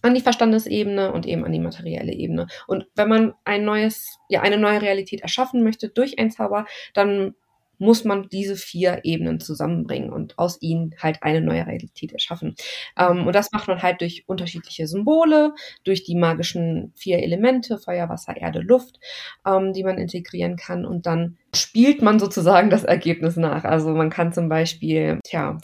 an die Verstandesebene und eben an die materielle Ebene. Und wenn man ein neues, ja, eine neue Realität erschaffen möchte durch ein Zauber, dann muss man diese vier Ebenen zusammenbringen und aus ihnen halt eine neue Realität erschaffen. Ähm, und das macht man halt durch unterschiedliche Symbole, durch die magischen vier Elemente, Feuer, Wasser, Erde, Luft, ähm, die man integrieren kann. Und dann spielt man sozusagen das Ergebnis nach. Also man kann zum Beispiel, tja,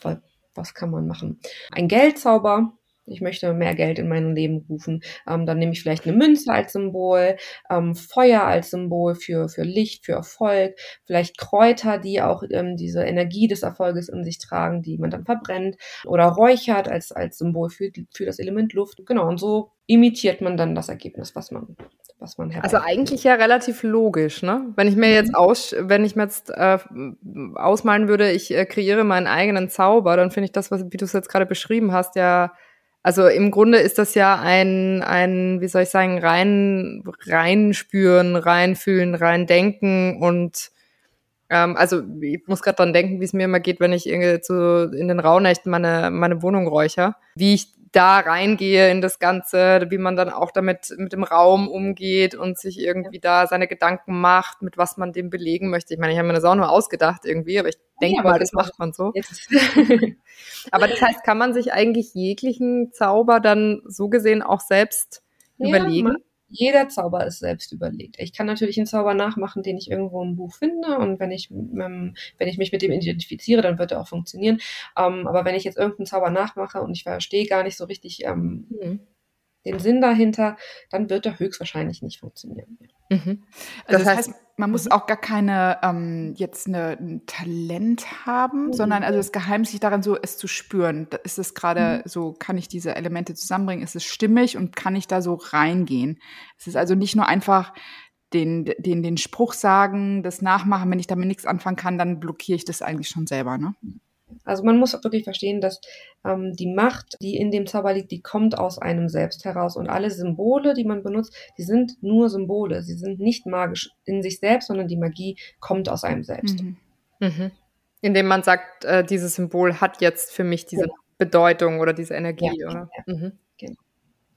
was kann man machen? Ein Geldzauber ich möchte mehr Geld in mein Leben rufen, ähm, dann nehme ich vielleicht eine Münze als Symbol, ähm, Feuer als Symbol für, für Licht, für Erfolg, vielleicht Kräuter, die auch ähm, diese Energie des Erfolges in sich tragen, die man dann verbrennt oder räuchert als, als Symbol für, für das Element Luft. Genau, und so imitiert man dann das Ergebnis, was man was man Also eigentlich ja relativ logisch, ne? Wenn ich mir jetzt mhm. aus, wenn ich mir jetzt äh, ausmalen würde, ich äh, kreiere meinen eigenen Zauber, dann finde ich das, was, wie du es jetzt gerade beschrieben hast, ja, also im Grunde ist das ja ein, ein, wie soll ich sagen, rein, rein spüren, rein fühlen, rein denken und ähm, also ich muss gerade dran denken, wie es mir immer geht, wenn ich irgendwie zu, in den Rauhnächten meine, meine Wohnung räucher. Wie ich da reingehe in das Ganze, wie man dann auch damit mit dem Raum umgeht und sich irgendwie da seine Gedanken macht, mit was man dem belegen möchte. Ich meine, ich habe mir das auch nur ausgedacht irgendwie, aber ich denke ja, mal, das macht man so. aber das heißt, kann man sich eigentlich jeglichen Zauber dann so gesehen auch selbst ja, überlegen? Man, jeder Zauber ist selbst überlegt. Ich kann natürlich einen Zauber nachmachen, den ich irgendwo im Buch finde und wenn ich, ähm, wenn ich mich mit dem identifiziere, dann wird er auch funktionieren. Ähm, aber wenn ich jetzt irgendeinen Zauber nachmache und ich verstehe gar nicht so richtig ähm, mhm. Den Sinn dahinter, dann wird er höchstwahrscheinlich nicht funktionieren. Mhm. Also das, das heißt, man muss mhm. auch gar keine ähm, jetzt eine, ein Talent haben, mhm. sondern also das Geheimnis liegt daran, so es zu spüren. Ist es gerade mhm. so, kann ich diese Elemente zusammenbringen? Ist es stimmig und kann ich da so reingehen? Es ist also nicht nur einfach den, den, den Spruch sagen, das nachmachen, wenn ich damit nichts anfangen kann, dann blockiere ich das eigentlich schon selber, ne? Also man muss wirklich verstehen, dass ähm, die Macht, die in dem Zauber liegt, die kommt aus einem selbst heraus. Und alle Symbole, die man benutzt, die sind nur Symbole. Sie sind nicht magisch in sich selbst, sondern die Magie kommt aus einem selbst. Mhm. Mhm. Indem man sagt, äh, dieses Symbol hat jetzt für mich diese ja. Bedeutung oder diese Energie, ja, oder? Ja. Mhm.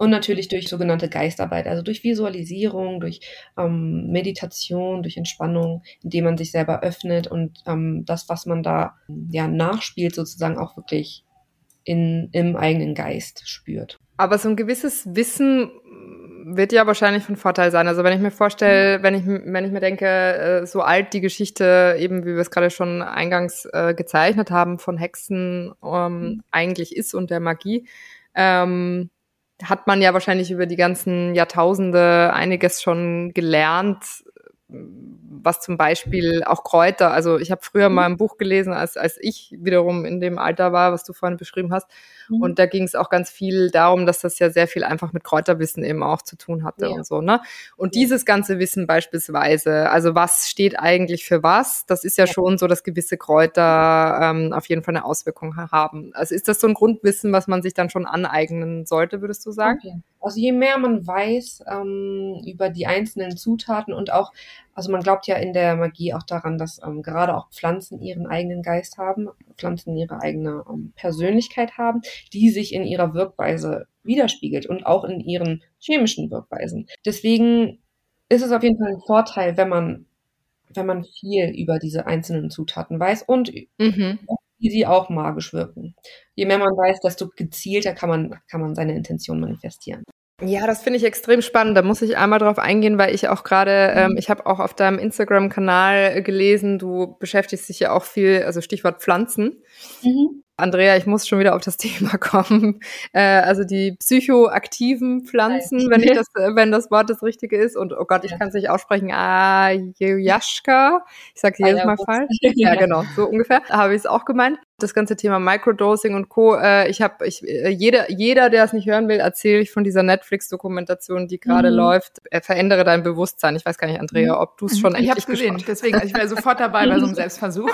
Und natürlich durch sogenannte Geistarbeit, also durch Visualisierung, durch ähm, Meditation, durch Entspannung, indem man sich selber öffnet und ähm, das, was man da ja nachspielt, sozusagen auch wirklich in, im eigenen Geist spürt. Aber so ein gewisses Wissen wird ja wahrscheinlich von Vorteil sein. Also wenn ich mir vorstelle, wenn ich, wenn ich mir denke, äh, so alt die Geschichte, eben wie wir es gerade schon eingangs äh, gezeichnet haben, von Hexen ähm, mhm. eigentlich ist und der Magie, ähm, hat man ja wahrscheinlich über die ganzen Jahrtausende einiges schon gelernt, was zum Beispiel auch Kräuter, also ich habe früher mal ein Buch gelesen, als, als ich wiederum in dem Alter war, was du vorhin beschrieben hast. Mhm. Und da ging es auch ganz viel darum, dass das ja sehr viel einfach mit Kräuterwissen eben auch zu tun hatte ja. und so. Ne? Und ja. dieses ganze Wissen beispielsweise, also was steht eigentlich für was, das ist ja, ja. schon so, dass gewisse Kräuter ähm, auf jeden Fall eine Auswirkung haben. Also ist das so ein Grundwissen, was man sich dann schon aneignen sollte, würdest du sagen? Okay. Also je mehr man weiß ähm, über die einzelnen Zutaten und auch, also man glaubt ja in der Magie auch daran, dass ähm, gerade auch Pflanzen ihren eigenen Geist haben, Pflanzen ihre eigene ähm, Persönlichkeit haben, die sich in ihrer Wirkweise widerspiegelt und auch in ihren chemischen Wirkweisen. Deswegen ist es auf jeden Fall ein Vorteil, wenn man wenn man viel über diese einzelnen Zutaten weiß und mhm wie sie auch magisch wirken. Je mehr man weiß, desto gezielter kann man, kann man seine Intention manifestieren. Ja, das finde ich extrem spannend. Da muss ich einmal drauf eingehen, weil ich auch gerade, ähm, mhm. ich habe auch auf deinem Instagram-Kanal gelesen, du beschäftigst dich ja auch viel, also Stichwort Pflanzen. Mhm. Andrea, ich muss schon wieder auf das Thema kommen. Äh, also die psychoaktiven Pflanzen, wenn ich das, äh, wenn das Wort das richtige ist. Und oh Gott, ich kann es nicht aussprechen. Ayahuasca. Ich sage jedes Mal falsch. Ja, genau, so ungefähr. Habe ich es auch gemeint das ganze Thema Microdosing und Co. Äh, ich habe, ich, äh, jeder, jeder, der es nicht hören will, erzähle ich von dieser Netflix-Dokumentation, die gerade mhm. läuft. Äh, verändere dein Bewusstsein. Ich weiß gar nicht, Andrea, mhm. ob du es schon Ich habe es gesehen, deswegen, ich wäre sofort dabei bei so einem Selbstversuch.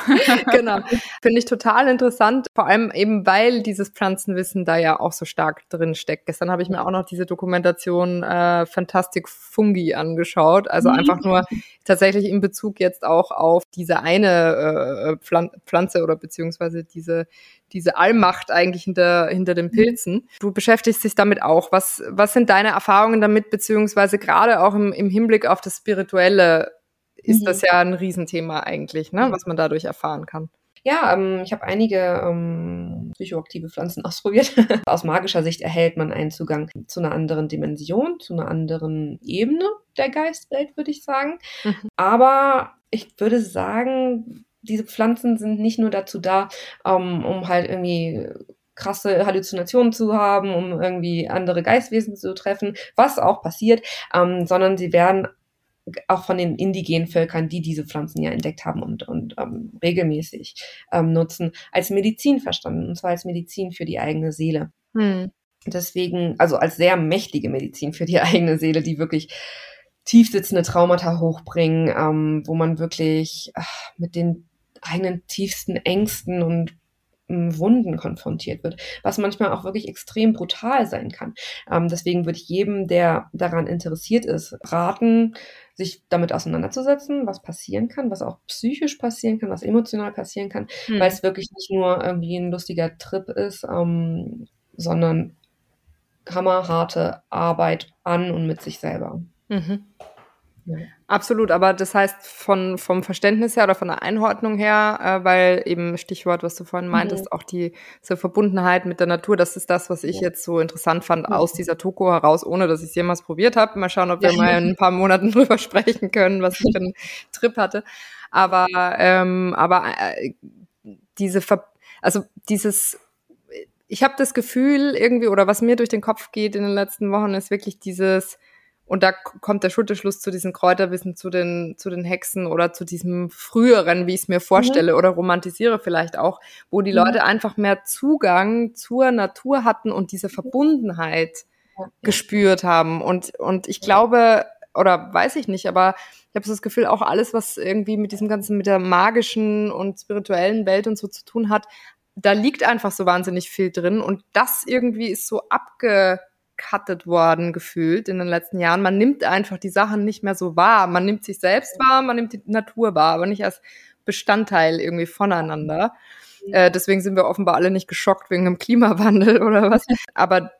genau. Finde ich total interessant, vor allem eben, weil dieses Pflanzenwissen da ja auch so stark drin steckt. Gestern habe ich mir auch noch diese Dokumentation äh, Fantastic Fungi angeschaut. Also mhm. einfach nur tatsächlich in Bezug jetzt auch auf diese eine äh, Pflanze oder beziehungsweise diese, diese Allmacht eigentlich hinter, hinter den mhm. Pilzen. Du beschäftigst dich damit auch. Was, was sind deine Erfahrungen damit, beziehungsweise gerade auch im, im Hinblick auf das Spirituelle ist mhm. das ja ein Riesenthema eigentlich, ne, was man dadurch erfahren kann. Ja, ähm, ich habe einige ähm, psychoaktive Pflanzen ausprobiert. Aus magischer Sicht erhält man einen Zugang zu einer anderen Dimension, zu einer anderen Ebene der Geistwelt, würde ich sagen. Mhm. Aber ich würde sagen, diese Pflanzen sind nicht nur dazu da, um, um halt irgendwie krasse Halluzinationen zu haben, um irgendwie andere Geistwesen zu treffen, was auch passiert, ähm, sondern sie werden auch von den indigenen Völkern, die diese Pflanzen ja entdeckt haben und, und ähm, regelmäßig ähm, nutzen, als Medizin verstanden, und zwar als Medizin für die eigene Seele. Hm. Deswegen, also als sehr mächtige Medizin für die eigene Seele, die wirklich tiefsitzende Traumata hochbringen, ähm, wo man wirklich ach, mit den eigenen tiefsten Ängsten und Wunden konfrontiert wird, was manchmal auch wirklich extrem brutal sein kann. Ähm, deswegen würde ich jedem, der daran interessiert ist, raten, sich damit auseinanderzusetzen, was passieren kann, was auch psychisch passieren kann, was emotional passieren kann, mhm. weil es wirklich nicht nur irgendwie ein lustiger Trip ist, ähm, sondern hammerharte Arbeit an und mit sich selber. Mhm. Ja. Absolut, aber das heißt von, vom Verständnis her oder von der Einordnung her, äh, weil eben Stichwort, was du vorhin meintest, mhm. auch die, diese Verbundenheit mit der Natur, das ist das, was ich ja. jetzt so interessant fand mhm. aus dieser Toko heraus, ohne dass ich es jemals probiert habe. Mal schauen, ob wir ja. mal in ein paar Monaten drüber sprechen können, was ich für einen Trip hatte. Aber, ähm, aber äh, diese, Ver also dieses ich habe das Gefühl irgendwie, oder was mir durch den Kopf geht in den letzten Wochen, ist wirklich dieses, und da kommt der Schulterschluss zu diesen Kräuterwissen, zu den, zu den Hexen oder zu diesem früheren, wie ich es mir vorstelle, mhm. oder romantisiere vielleicht auch, wo die mhm. Leute einfach mehr Zugang zur Natur hatten und diese Verbundenheit ja. gespürt haben. Und, und ich glaube, oder weiß ich nicht, aber ich habe das Gefühl, auch alles, was irgendwie mit diesem ganzen, mit der magischen und spirituellen Welt und so zu tun hat, da liegt einfach so wahnsinnig viel drin und das irgendwie ist so abgekattet worden gefühlt in den letzten Jahren. Man nimmt einfach die Sachen nicht mehr so wahr. Man nimmt sich selbst wahr, man nimmt die Natur wahr, aber nicht als Bestandteil irgendwie voneinander. Äh, deswegen sind wir offenbar alle nicht geschockt wegen dem Klimawandel oder was. Aber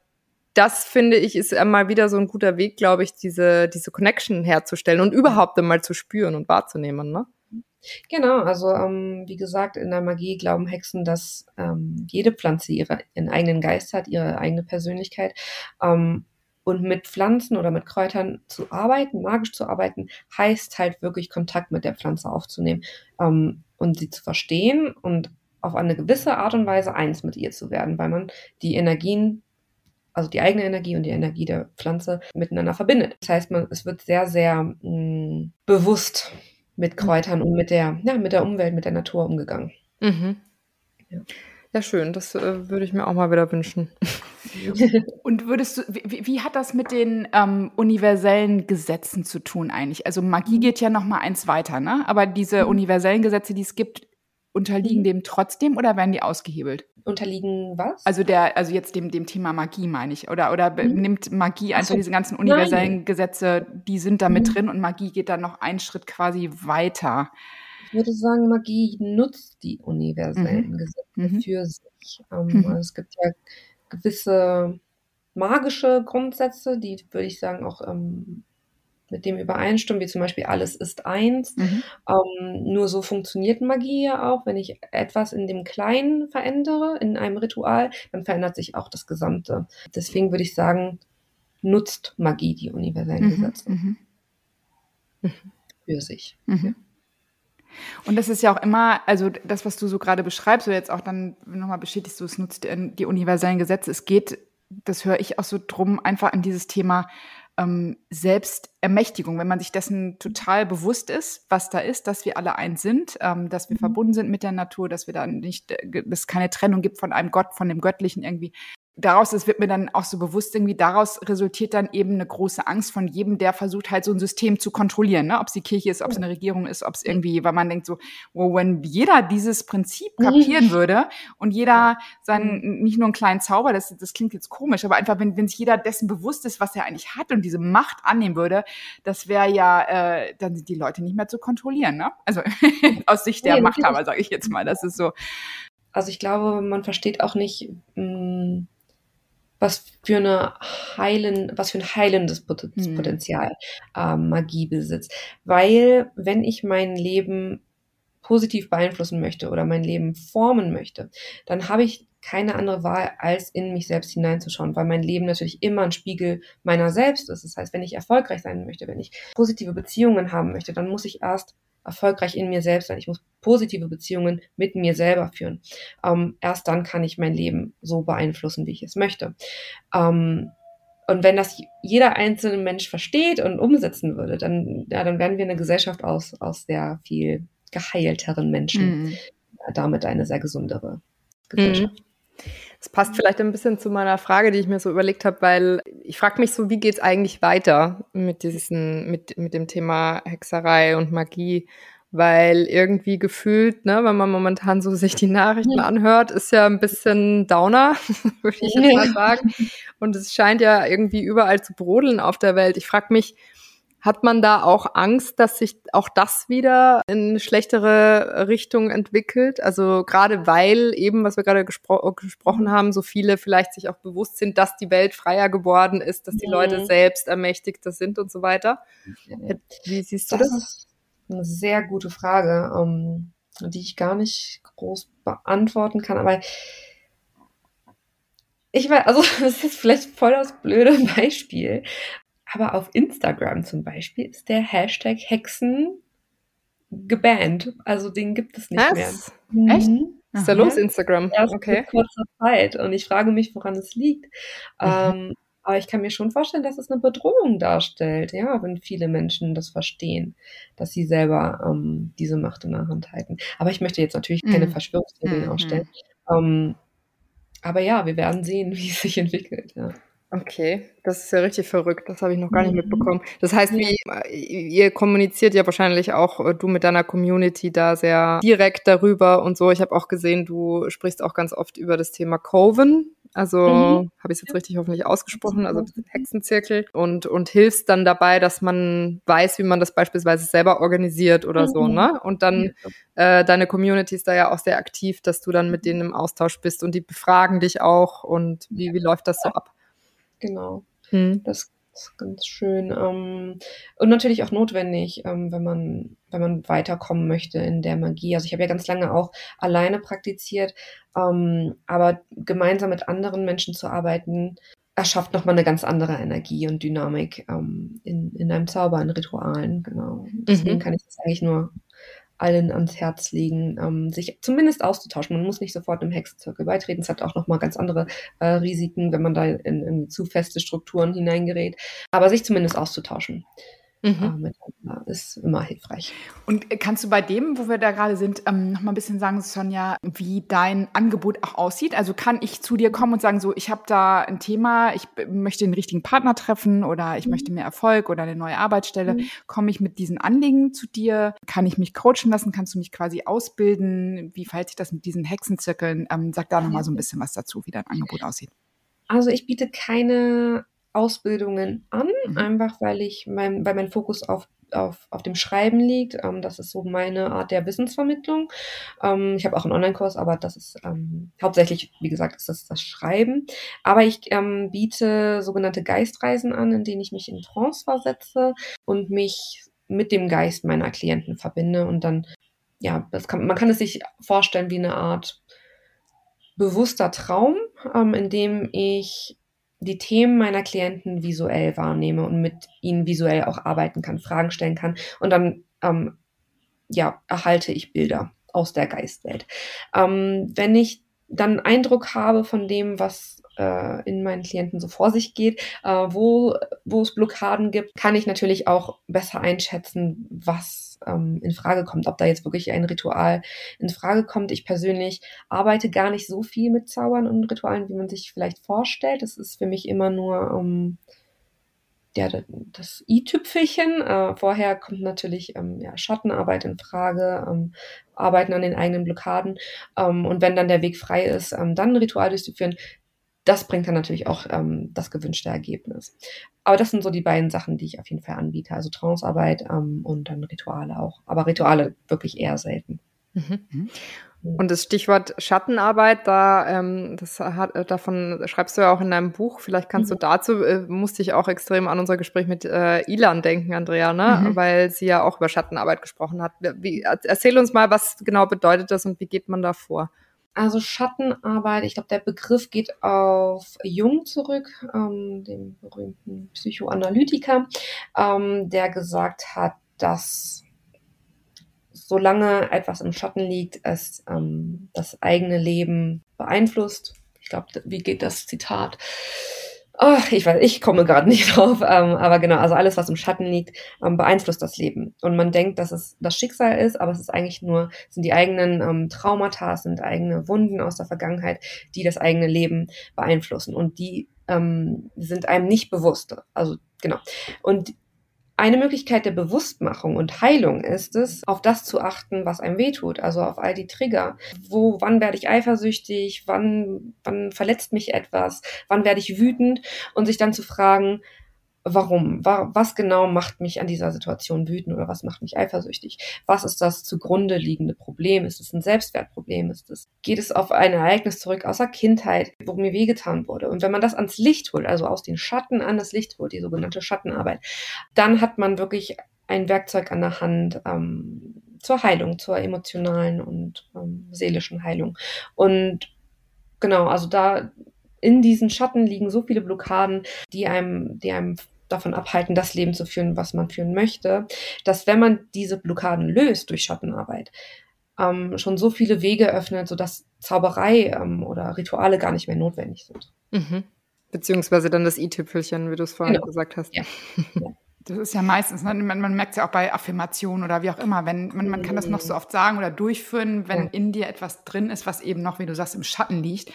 das finde ich ist einmal wieder so ein guter Weg, glaube ich, diese, diese Connection herzustellen und überhaupt einmal zu spüren und wahrzunehmen, ne? Genau, also ähm, wie gesagt, in der Magie glauben Hexen, dass ähm, jede Pflanze ihre, ihren eigenen Geist hat, ihre eigene Persönlichkeit. Ähm, und mit Pflanzen oder mit Kräutern zu arbeiten, magisch zu arbeiten, heißt halt wirklich Kontakt mit der Pflanze aufzunehmen ähm, und sie zu verstehen und auf eine gewisse Art und Weise eins mit ihr zu werden, weil man die Energien also die eigene Energie und die Energie der Pflanze miteinander verbindet. Das heißt, man, es wird sehr, sehr mh, mm, bewusst mit Kräutern und mit der, ja, mit der Umwelt, mit der Natur umgegangen. Mhm. Ja. ja. schön. Das äh, würde ich mir auch mal wieder wünschen. Und würdest du, wie, wie hat das mit den ähm, universellen Gesetzen zu tun eigentlich? Also Magie mhm. geht ja noch mal eins weiter, ne? Aber diese mhm. universellen Gesetze, die es gibt, unterliegen mhm. dem trotzdem oder werden die ausgehebelt? Unterliegen was? Also der, also jetzt dem, dem Thema Magie meine ich. Oder, oder mhm. nimmt Magie einfach so. diese ganzen universellen Nein. Gesetze, die sind da mit mhm. drin und Magie geht dann noch einen Schritt quasi weiter. Ich würde sagen, Magie nutzt die universellen mhm. Gesetze mhm. für sich. Ähm, also es gibt ja gewisse magische Grundsätze, die würde ich sagen auch ähm, mit dem übereinstimmen, wie zum Beispiel alles ist eins. Mhm. Ähm, nur so funktioniert Magie ja auch. Wenn ich etwas in dem Kleinen verändere, in einem Ritual, dann verändert sich auch das Gesamte. Deswegen würde ich sagen, nutzt Magie die universellen mhm. Gesetze mhm. für sich. Mhm. Und das ist ja auch immer, also das, was du so gerade beschreibst, oder jetzt auch dann nochmal bestätigst, du es nutzt die universellen Gesetze. Es geht, das höre ich auch so drum, einfach an dieses Thema ähm, Selbstermächtigung, wenn man sich dessen total bewusst ist, was da ist, dass wir alle eins sind, ähm, dass wir mhm. verbunden sind mit der Natur, dass wir da nicht, äh, dass es keine Trennung gibt von einem Gott, von dem Göttlichen irgendwie, daraus, das wird mir dann auch so bewusst irgendwie, daraus resultiert dann eben eine große Angst von jedem, der versucht halt so ein System zu kontrollieren, ne? ob es die Kirche ist, ob es eine Regierung ist, ob es irgendwie, weil man denkt so, wow, wenn jeder dieses Prinzip kapieren würde und jeder seinen, nicht nur einen kleinen Zauber, das, das klingt jetzt komisch, aber einfach, wenn, wenn sich jeder dessen bewusst ist, was er eigentlich hat und diese Macht annehmen würde, das wäre ja, äh, dann sind die Leute nicht mehr zu kontrollieren, ne? Also aus Sicht der nee, Machthaber, sage ich jetzt mal, das ist so. Also ich glaube, man versteht auch nicht, mh, mm, was für eine heilen, was für ein heilendes hm. Potenzial äh, Magie besitzt. Weil wenn ich mein Leben positiv beeinflussen möchte oder mein Leben formen möchte, dann habe ich keine andere Wahl, als in mich selbst hineinzuschauen, weil mein Leben natürlich immer ein Spiegel meiner selbst ist. Das heißt, wenn ich erfolgreich sein möchte, wenn ich positive Beziehungen haben möchte, dann muss ich erst erfolgreich in mir selbst sein. Ich muss positive Beziehungen mit mir selber führen. Ähm, erst dann kann ich mein Leben so beeinflussen, wie ich es möchte. Ähm, und wenn das jeder einzelne Mensch versteht und umsetzen würde, dann, ja, dann wären wir eine Gesellschaft aus, aus sehr viel geheilteren Menschen. Mhm. Damit eine sehr gesundere Gesellschaft. Mhm. Das passt vielleicht ein bisschen zu meiner Frage, die ich mir so überlegt habe, weil ich frage mich so, wie geht es eigentlich weiter mit diesen, mit, mit dem Thema Hexerei und Magie? Weil irgendwie gefühlt, ne, wenn man momentan so sich die Nachrichten anhört, ist ja ein bisschen Downer, würde ich jetzt mal sagen. Und es scheint ja irgendwie überall zu brodeln auf der Welt. Ich frage mich, hat man da auch Angst, dass sich auch das wieder in eine schlechtere Richtung entwickelt? Also gerade weil eben, was wir gerade gespro gesprochen mhm. haben, so viele vielleicht sich auch bewusst sind, dass die Welt freier geworden ist, dass die mhm. Leute selbst ermächtigter sind und so weiter. Wie siehst du das? Das ist eine sehr gute Frage, um, ähm, die ich gar nicht groß beantworten kann, aber ich weiß, also das ist vielleicht voll das blöde Beispiel, aber auf Instagram zum Beispiel ist der Hashtag Hexen gebannt. Also den gibt es nicht Was? mehr. Echt? Was ist da los, Instagram? Erst okay. kurzer Zeit. Und ich frage mich, woran es liegt. Mhm. Ähm, aber ich kann mir schon vorstellen, dass es eine Bedrohung darstellt, ja, wenn viele Menschen das verstehen, dass sie selber ähm, diese Macht in der Hand halten. Aber ich möchte jetzt natürlich keine mhm. Verschwörungstheorien mhm. aufstellen. Ähm, aber ja, wir werden sehen, wie es sich entwickelt. Ja. Okay, das ist ja richtig verrückt. Das habe ich noch gar nicht mhm. mitbekommen. Das heißt, wie, ihr kommuniziert ja wahrscheinlich auch äh, du mit deiner Community da sehr direkt darüber und so. Ich habe auch gesehen, du sprichst auch ganz oft über das Thema Coven. Also mhm. habe ich es jetzt richtig hoffentlich ausgesprochen, also Hexenzirkel und und hilfst dann dabei, dass man weiß, wie man das beispielsweise selber organisiert oder mhm. so, ne? Und dann äh, deine Community ist da ja auch sehr aktiv, dass du dann mit denen im Austausch bist und die befragen dich auch und wie wie läuft das so ab? Genau. Hm. Das ist ganz schön. Ähm, und natürlich auch notwendig, ähm, wenn man, wenn man weiterkommen möchte in der Magie. Also ich habe ja ganz lange auch alleine praktiziert, ähm, aber gemeinsam mit anderen Menschen zu arbeiten, erschafft nochmal eine ganz andere Energie und Dynamik in, in einem Zauber, in Ritualen, genau. Deswegen mhm. kann ich das eigentlich nur allen ans Herz legen, ähm, sich zumindest auszutauschen. Man muss nicht sofort im Hexenzirkel beitreten. Es hat auch nochmal ganz andere äh, Risiken, wenn man da in, in zu feste Strukturen hineingerät. Aber sich zumindest auszutauschen mhm. äh, ist immer hilfreich. Und kannst du bei dem, wo wir da gerade sind, ähm, noch mal ein bisschen sagen, Sonja, wie dein Angebot auch aussieht? Also kann ich zu dir kommen und sagen, so, ich habe da ein Thema, ich möchte den richtigen Partner treffen oder ich mhm. möchte mehr Erfolg oder eine neue Arbeitsstelle. Mhm. Komme ich mit diesen Anliegen zu dir? Kann ich mich coachen lassen? Kannst du mich quasi ausbilden? Wie verhält sich das mit diesen Hexenzirkeln? Ähm, sag da noch mal so ein bisschen was dazu, wie dein Angebot aussieht. Also ich biete keine Ausbildungen an, mhm. einfach weil ich mein, weil mein Fokus auf auf, auf dem Schreiben liegt. Ähm, das ist so meine Art der Wissensvermittlung. Ähm, ich habe auch einen Online-Kurs, aber das ist ähm, hauptsächlich, wie gesagt, ist das das Schreiben. Aber ich ähm, biete sogenannte Geistreisen an, in denen ich mich in Trance versetze und mich mit dem Geist meiner Klienten verbinde. Und dann, ja, kann, man kann es sich vorstellen wie eine Art bewusster Traum, ähm, in dem ich die Themen meiner Klienten visuell wahrnehme und mit ihnen visuell auch arbeiten kann, Fragen stellen kann und dann ähm, ja erhalte ich Bilder aus der Geistwelt. Ähm, wenn ich dann Eindruck habe von dem, was äh, in meinen Klienten so vor sich geht, äh, wo, wo es Blockaden gibt, kann ich natürlich auch besser einschätzen, was ähm, in Frage kommt, ob da jetzt wirklich ein Ritual in Frage kommt. Ich persönlich arbeite gar nicht so viel mit Zaubern und Ritualen, wie man sich vielleicht vorstellt. Das ist für mich immer nur um, ja, das i-Tüpfelchen. Äh, vorher kommt natürlich ähm, ja, Schattenarbeit in Frage, ähm, Arbeiten an den eigenen Blockaden. Ähm, und wenn dann der Weg frei ist, ähm, dann ein Ritual durchzuführen, das bringt dann natürlich auch ähm, das gewünschte Ergebnis. Aber das sind so die beiden Sachen, die ich auf jeden Fall anbiete. Also Trancearbeit ähm, und dann Rituale auch. Aber Rituale wirklich eher selten. Mhm. mhm. Und das Stichwort Schattenarbeit, da ähm, das hat, äh, davon schreibst du ja auch in deinem Buch. Vielleicht kannst mhm. du dazu, äh, musste ich auch extrem an unser Gespräch mit äh, Ilan denken, Andrea, ne? Mhm. Weil sie ja auch über Schattenarbeit gesprochen hat. Wie, erzähl uns mal, was genau bedeutet das und wie geht man da vor? Also Schattenarbeit, ich glaube, der Begriff geht auf Jung zurück, ähm, dem berühmten Psychoanalytiker, ähm, der gesagt hat, dass solange etwas im Schatten liegt, es ähm, das eigene Leben beeinflusst. Ich glaube, wie geht das Zitat? Ach, ich weiß, ich komme gerade nicht drauf, ähm, aber genau, also alles, was im Schatten liegt, ähm, beeinflusst das Leben. Und man denkt, dass es das Schicksal ist, aber es ist eigentlich nur, sind die eigenen ähm, Traumata, sind eigene Wunden aus der Vergangenheit, die das eigene Leben beeinflussen. Und die ähm, sind einem nicht bewusst. Also genau. Und eine Möglichkeit der Bewusstmachung und Heilung ist es, auf das zu achten, was einem wehtut, also auf all die Trigger. Wo, wann werde ich eifersüchtig? Wann, wann verletzt mich etwas? Wann werde ich wütend? Und sich dann zu fragen, warum? Was genau macht mich an dieser Situation wütend oder was macht mich eifersüchtig? Was ist das zugrunde liegende Problem? Ist es ein Selbstwertproblem? Ist es, geht es auf ein Ereignis zurück aus der Kindheit, wo mir wehgetan wurde? Und wenn man das ans Licht holt, also aus den Schatten an das Licht holt, die sogenannte Schattenarbeit, dann hat man wirklich ein Werkzeug an der Hand, ähm, zur Heilung, zur emotionalen und ähm, seelischen Heilung. Und genau, also da in diesen Schatten liegen so viele Blockaden, die einem, die einem davon abhalten, das Leben zu führen, was man führen möchte, dass wenn man diese Blockaden löst durch Schattenarbeit, ähm, schon so viele Wege öffnet, sodass Zauberei ähm, oder Rituale gar nicht mehr notwendig sind. Mhm. Beziehungsweise dann das i-Tüpfelchen, wie du es vorhin genau. gesagt hast. Ja. ja. Das ist ja meistens, ne? man, man merkt es ja auch bei Affirmationen oder wie auch immer, wenn man, man kann das noch so oft sagen oder durchführen, wenn ja. in dir etwas drin ist, was eben noch, wie du sagst, im Schatten liegt,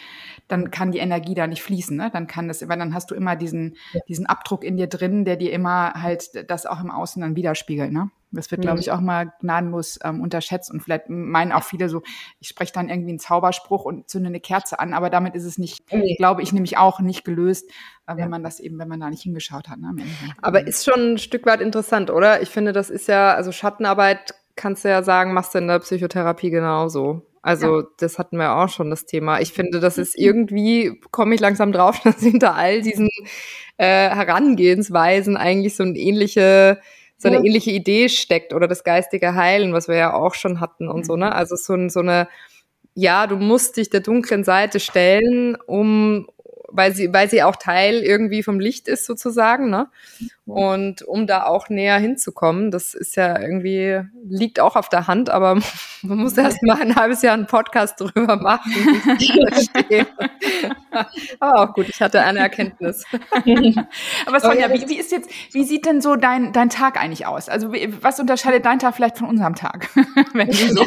dann kann die Energie da nicht fließen. Ne? Dann kann das, weil dann hast du immer diesen, ja. diesen Abdruck in dir drin, der dir immer halt das auch im Außen dann widerspiegelt. Ne? Das wird, glaube mhm. ich, auch mal gnadenlos ähm, unterschätzt. Und vielleicht meinen auch viele so, ich spreche dann irgendwie einen Zauberspruch und zünde eine Kerze an, aber damit ist es nicht, nee. glaube ich, nämlich auch nicht gelöst, äh, wenn ja. man das eben, wenn man da nicht hingeschaut hat. Ne, aber ist schon ein Stück weit interessant, oder? Ich finde, das ist ja, also Schattenarbeit kannst du ja sagen, machst du in der Psychotherapie genauso. Also ja. das hatten wir auch schon das Thema. Ich finde, das ist mhm. irgendwie, komme ich langsam drauf, dass hinter all diesen äh, Herangehensweisen eigentlich so ein ähnliche so eine ähnliche Idee steckt oder das geistige Heilen, was wir ja auch schon hatten und so, ne? Also so, so eine, ja, du musst dich der dunklen Seite stellen, um, weil sie, weil sie auch Teil irgendwie vom Licht ist sozusagen, ne? Und um da auch näher hinzukommen, das ist ja irgendwie, liegt auch auf der Hand, aber man muss erst mal ein halbes Jahr einen Podcast drüber machen. aber auch gut, ich hatte eine Erkenntnis. aber Sonja, wie, wie ist jetzt, wie sieht denn so dein, dein Tag eigentlich aus? Also was unterscheidet dein Tag vielleicht von unserem Tag? Wenn du so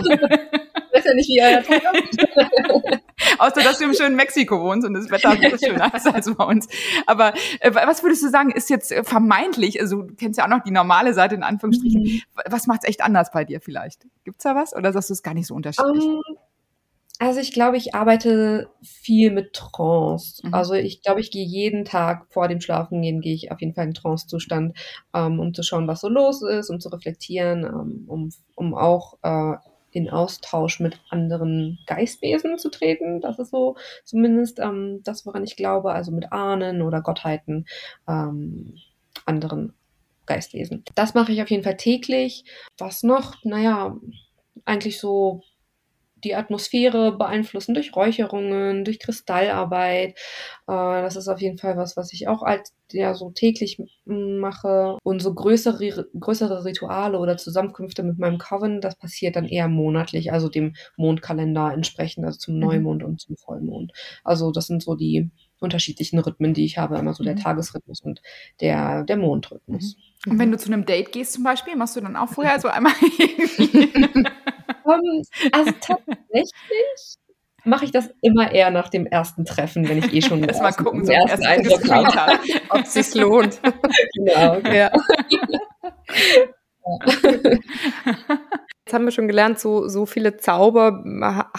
weiß ja nicht, wie euer Tag aussieht. Außer, dass du im schönen Mexiko wohnst und das Wetter ist schöner ist als bei uns. Aber äh, was würdest du sagen, ist jetzt vermeintlich, also du kennst ja auch noch die normale Seite in Anführungsstrichen, mhm. was macht es echt anders bei dir vielleicht? Gibt's da was oder sagst du es gar nicht so unterschiedlich? Um, ähm, also ich glaube, ich arbeite viel mit Trance. Mhm. Also ich glaube, ich gehe jeden Tag vor dem Schlafengehen, gehe ich auf jeden Fall in Trance-Zustand, ähm, um zu schauen, was so los ist, um zu reflektieren, ähm, um, um auch äh, in Austausch mit anderen Geistwesen zu treten. Das ist so zumindest ähm, das, woran ich glaube, also mit Ahnen oder Gottheiten, ähm, anderen Geistwesen. Das mache ich auf jeden Fall täglich. Was noch? Naja, eigentlich so die Atmosphäre beeinflussen durch Räucherungen, durch Kristallarbeit. Äh, das ist auf jeden Fall was, was ich auch als ja so täglich mache. Und so größere, größere Rituale oder Zusammenkünfte mit meinem Coven, das passiert dann eher monatlich, also dem Mondkalender entsprechend, also zum mhm. Neumond und zum Vollmond. Also das sind so die unterschiedlichen Rhythmen, die ich habe, immer so der mhm. Tagesrhythmus und der, der Mondrhythmus. Mhm. Und wenn du zu einem Date gehst zum Beispiel, machst du dann auch vorher so einmal um, also tatsächlich mache ich das immer eher nach dem ersten Treffen, wenn ich eh schon erst mal gucken, so ersten Eindruck habe, ob es sich lohnt. genau. Ja. Jetzt haben wir schon gelernt, so, so viele Zauber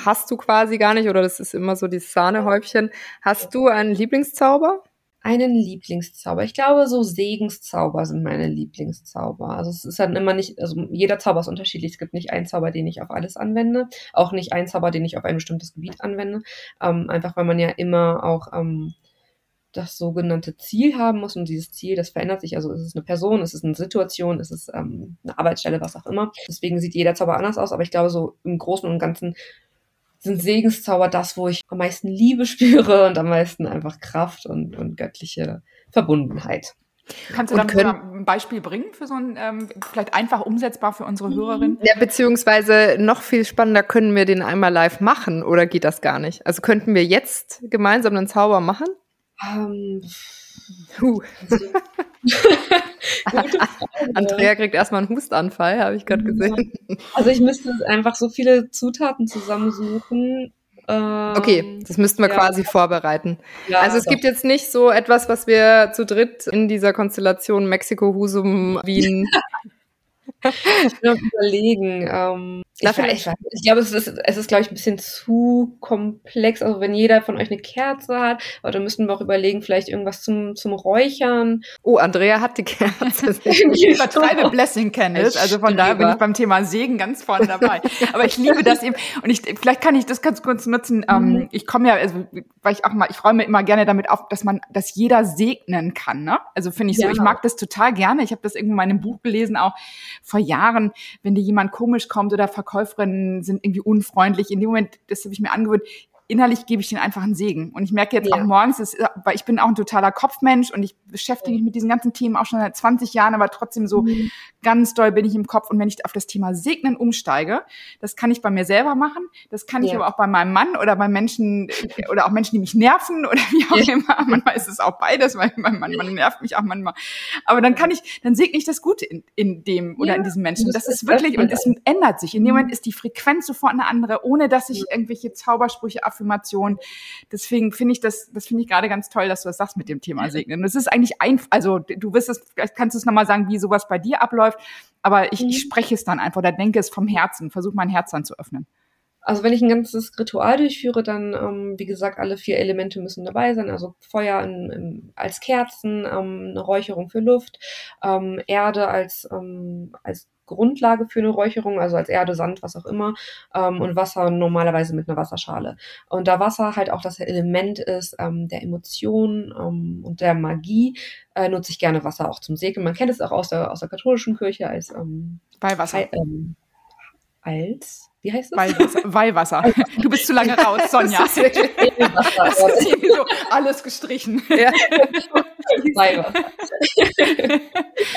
hast du quasi gar nicht, oder das ist immer so die Sahnehäubchen. Hast du einen Lieblingszauber? einen Lieblingszauber. Ich glaube, so Segenszauber sind meine Lieblingszauber. Also es ist dann immer nicht, also jeder Zauber ist unterschiedlich. Es gibt nicht einen Zauber, den ich auf alles anwende, auch nicht einen Zauber, den ich auf ein bestimmtes Gebiet anwende. Ähm, einfach weil man ja immer auch ähm, das sogenannte Ziel haben muss und dieses Ziel, das verändert sich. Also ist es eine Person, ist es eine Situation, ist es ähm, eine Arbeitsstelle, was auch immer. Deswegen sieht jeder Zauber anders aus, aber ich glaube, so im Großen und Ganzen sind Segenszauber das, wo ich am meisten Liebe spüre und am meisten einfach Kraft und, und göttliche Verbundenheit. Kannst du dann ein Beispiel bringen für so ein, ähm, vielleicht einfach umsetzbar für unsere Hörerinnen? Ja, beziehungsweise noch viel spannender, können wir den einmal live machen oder geht das gar nicht? Also könnten wir jetzt gemeinsam einen Zauber machen? Huh. Andrea kriegt erstmal einen Hustanfall, habe ich gerade gesehen. Also ich müsste einfach so viele Zutaten zusammensuchen, Okay, ähm, das müssten wir ja. quasi vorbereiten. Ja, also es doch. gibt jetzt nicht so etwas, was wir zu dritt in dieser Konstellation Mexiko, Husum, Wien ich überlegen. Ähm, ich, ich, ich, glaube, es ist, es ist, glaube ich, ein bisschen zu komplex. Also wenn jeder von euch eine Kerze hat, aber dann müssten wir auch überlegen, vielleicht irgendwas zum, zum Räuchern. Oh, Andrea hat die Kerze. ich übertreibe Blessing Candles, also von daher bin ich beim Thema Segen ganz vorne dabei. Aber ich liebe das eben. Und ich, vielleicht kann ich das ganz kurz nutzen. Ähm, mhm. ich komme ja, also, weil ich auch mal, ich räume immer gerne damit auf, dass man, dass jeder segnen kann. Ne? Also finde ich so, ja. ich mag das total gerne. Ich habe das irgendwo in meinem Buch gelesen, auch vor Jahren, wenn dir jemand komisch kommt oder Verkäuferinnen sind irgendwie unfreundlich. In dem Moment, das habe ich mir angewöhnt, innerlich gebe ich denen einfach einen Segen. Und ich merke jetzt ja. auch morgens, ist, weil ich bin auch ein totaler Kopfmensch und ich beschäftige mich mit diesen ganzen Themen auch schon seit 20 Jahren, aber trotzdem so mhm. Ganz doll bin ich im Kopf. Und wenn ich auf das Thema Segnen umsteige, das kann ich bei mir selber machen, das kann ich aber auch bei meinem Mann oder bei Menschen oder auch Menschen, die mich nerven oder wie auch ja. immer. Manchmal ist es auch beides, weil mein Mann, man nervt mich auch manchmal. Aber dann kann ich, dann segne ich das Gute in, in dem oder in diesem Menschen. Das, das ist wirklich, und es ändert sich. In dem Moment ist die Frequenz sofort eine andere, ohne dass ich irgendwelche Zaubersprüche Affirmation. Deswegen finde ich das, das finde ich gerade ganz toll, dass du das sagst mit dem Thema Segnen. Das ist eigentlich ein, also du wirst es, vielleicht kannst du es nochmal sagen, wie sowas bei dir abläuft, aber ich, mhm. ich spreche es dann einfach oder denke es vom Herzen, versuche mein Herz dann zu öffnen. Also wenn ich ein ganzes Ritual durchführe, dann, ähm, wie gesagt, alle vier Elemente müssen dabei sein. Also Feuer in, in, als Kerzen, ähm, eine Räucherung für Luft, ähm, Erde als, ähm, als Grundlage für eine Räucherung, also als Erde, Sand, was auch immer, ähm, und Wasser normalerweise mit einer Wasserschale. Und da Wasser halt auch das Element ist ähm, der Emotion ähm, und der Magie, äh, nutze ich gerne Wasser auch zum Segeln. Man kennt es auch aus der, aus der katholischen Kirche als ähm, Weihwasser. Ähm, als wie heißt das? Weihwasser. Weihwasser. Du bist zu lange raus, Sonja. Das ist, das ist so alles gestrichen. Ja. Weihwasser.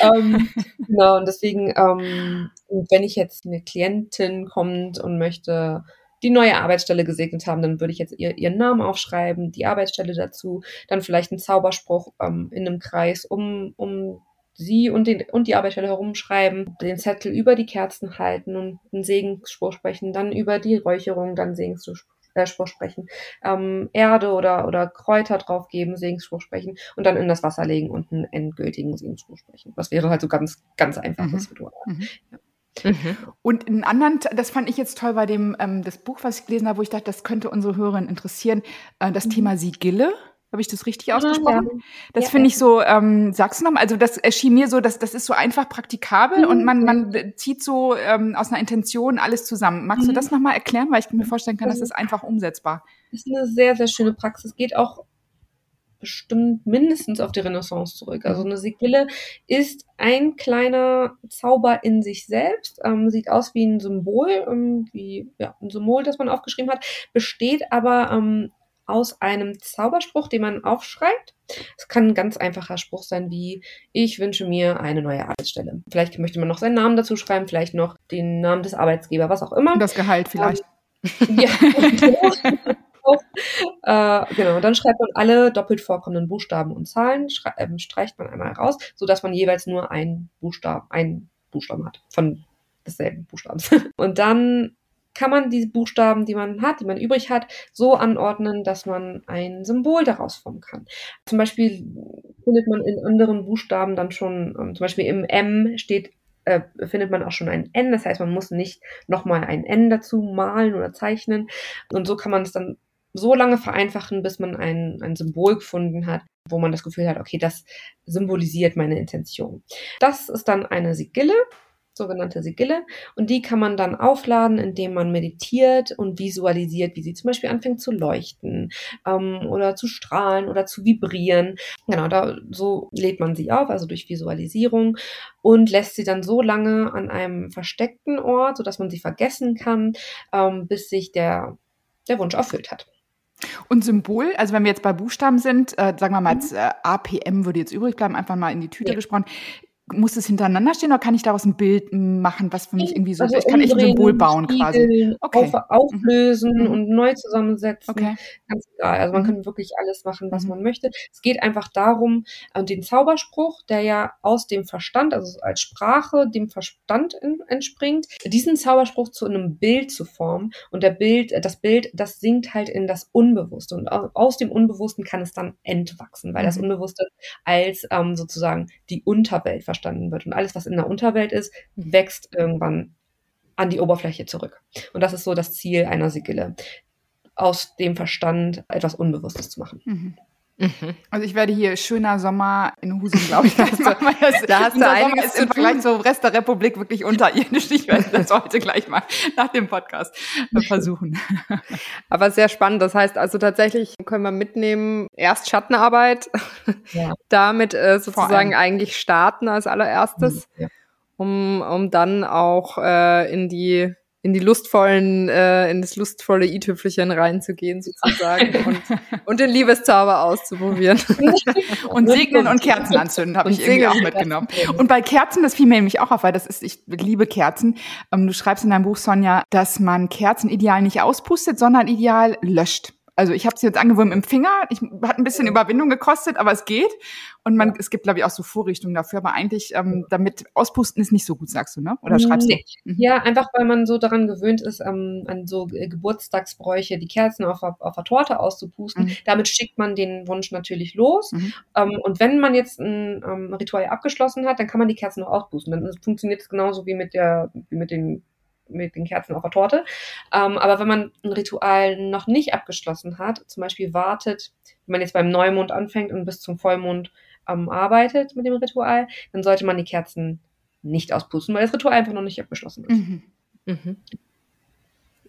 ähm, genau, und deswegen, ähm, wenn ich jetzt eine Klientin kommt und möchte die neue Arbeitsstelle gesegnet haben, dann würde ich jetzt ihr, ihren Namen aufschreiben, die Arbeitsstelle dazu, dann vielleicht einen Zauberspruch ähm, in einem Kreis um, um sie und, den, und die Arbeitsstelle herumschreiben, den Zettel über die Kerzen halten und einen Segensspruch sprechen, dann über die Räucherung, dann Segensspruch äh, sprechen, ähm, Erde oder, oder Kräuter draufgeben, Segensspruch sprechen und dann in das Wasser legen und einen endgültigen Segensspruch sprechen. Das wäre halt so ganz, ganz einfaches mhm. Ritual. Mhm. Ja. Mhm. Und einen anderen, das fand ich jetzt toll bei dem ähm, das Buch, was ich gelesen habe, wo ich dachte, das könnte unsere Hörerinnen interessieren, äh, das mhm. Thema Sigille. Habe ich das richtig ausgesprochen? Ja, Das ja, finde ich so, ähm, sagst du nochmal, also das erschien mir so, dass das ist so einfach praktikabel mhm. und man, man zieht so ähm, aus einer Intention alles zusammen. Magst mhm. du das nochmal erklären? Weil ich mir vorstellen kann, das ist einfach umsetzbar. Das ist eine sehr, sehr schöne Praxis. Geht auch bestimmt mindestens auf die Renaissance zurück. Also eine Sigille ist ein kleiner Zauber in sich selbst, ähm, sieht aus wie ein Symbol, ähm, wie ja, ein Symbol, das man aufgeschrieben hat, besteht aber ähm, aus einem Zauberspruch, den man aufschreibt. Es kann ein ganz einfacher Spruch sein wie, ich wünsche mir eine neue Arbeitsstelle. Vielleicht möchte man noch seinen Namen dazu schreiben, vielleicht noch den Namen des Arbeitsgebers, was auch immer. Das Gehalt vielleicht. Ähm, ja, äh, genau, dann schreibt man alle doppelt vorkommenden Buchstaben und Zahlen, äh, streicht man einmal raus, sodass man jeweils nur einen Buchstaben, einen Buchstaben hat von desselben Buchstabens. Und dann kann man die Buchstaben, die man hat, die man übrig hat, so anordnen, dass man ein Symbol daraus formen kann. Zum Beispiel findet man in anderen Buchstaben dann schon, ähm, zum Beispiel im M steht äh, findet man auch schon ein N. Das heißt, man muss nicht nochmal ein N dazu malen oder zeichnen. Und so kann man es dann so lange vereinfachen, bis man ein, ein Symbol gefunden hat, wo man das Gefühl hat, okay, das symbolisiert meine Intention. Das ist dann eine Sigille sogenannte Sigille. Und die kann man dann aufladen, indem man meditiert und visualisiert, wie sie zum Beispiel anfängt zu leuchten ähm, oder zu strahlen oder zu vibrieren. Genau, da, so lädt man sie auf, also durch Visualisierung und lässt sie dann so lange an einem versteckten Ort, sodass man sie vergessen kann, ähm, bis sich der, der Wunsch erfüllt hat. Und Symbol, also wenn wir jetzt bei Buchstaben sind, äh, sagen wir mal jetzt äh, APM würde jetzt übrig bleiben, einfach mal in die Tüte ja. gesprochen muss es hintereinander stehen oder kann ich daraus ein Bild machen, was für mich irgendwie so, also ich kann echt ein Symbol bauen quasi. Okay. Auf, auflösen mhm. und neu zusammensetzen. Okay. Ganz egal. Also man mhm. kann wirklich alles machen, was mhm. man möchte. Es geht einfach darum, äh, den Zauberspruch, der ja aus dem Verstand, also als Sprache dem Verstand in, entspringt, diesen Zauberspruch zu einem Bild zu formen. Und der Bild, das Bild, das sinkt halt in das Unbewusste. Und aus dem Unbewussten kann es dann entwachsen, weil das mhm. Unbewusste als ähm, sozusagen die Unterwelt verstanden verstanden wird. Und alles, was in der Unterwelt ist, wächst irgendwann an die Oberfläche zurück. Und das ist so das Ziel einer Sigille, aus dem Verstand etwas Unbewusstes zu machen. Mhm. Mhm. Also ich werde hier schöner Sommer in Husum, glaube ich. Das, das, da hast du einiges ist im Vergleich zum Rest der Republik wirklich unterirdisch. Ich werde das heute gleich mal nach dem Podcast versuchen. Aber sehr spannend. Das heißt also tatsächlich können wir mitnehmen, erst Schattenarbeit, ja. damit äh, sozusagen eigentlich starten als allererstes, mhm, ja. um, um dann auch äh, in die in die lustvollen, äh, in das lustvolle i-Tüpfelchen reinzugehen sozusagen und, und den Liebeszauber auszuprobieren. und segnen und Kerzen anzünden, habe ich irgendwie auch mitgenommen. Und bei Kerzen, das fiel mir nämlich auch auf, weil das ist, ich liebe Kerzen. Ähm, du schreibst in deinem Buch, Sonja, dass man Kerzen ideal nicht auspustet, sondern ideal löscht. Also ich habe es jetzt angewöhnt im Finger. Ich hat ein bisschen Überwindung gekostet, aber es geht. Und man, es gibt, glaube ich, auch so Vorrichtungen dafür. Aber eigentlich, ähm, damit auspusten ist nicht so gut, sagst du, ne? Oder schreibst nee. du? Mhm. Ja, einfach weil man so daran gewöhnt ist, ähm, an so Geburtstagsbräuche die Kerzen auf, auf der Torte auszupusten. Mhm. Damit schickt man den Wunsch natürlich los. Mhm. Ähm, und wenn man jetzt ein ähm, Ritual abgeschlossen hat, dann kann man die Kerzen noch auspusten. Dann funktioniert es genauso wie mit der, wie mit den mit den Kerzen auf der Torte. Ähm, aber wenn man ein Ritual noch nicht abgeschlossen hat, zum Beispiel wartet, wenn man jetzt beim Neumond anfängt und bis zum Vollmond ähm, arbeitet mit dem Ritual, dann sollte man die Kerzen nicht auspusten, weil das Ritual einfach noch nicht abgeschlossen ist. Mhm. Mhm.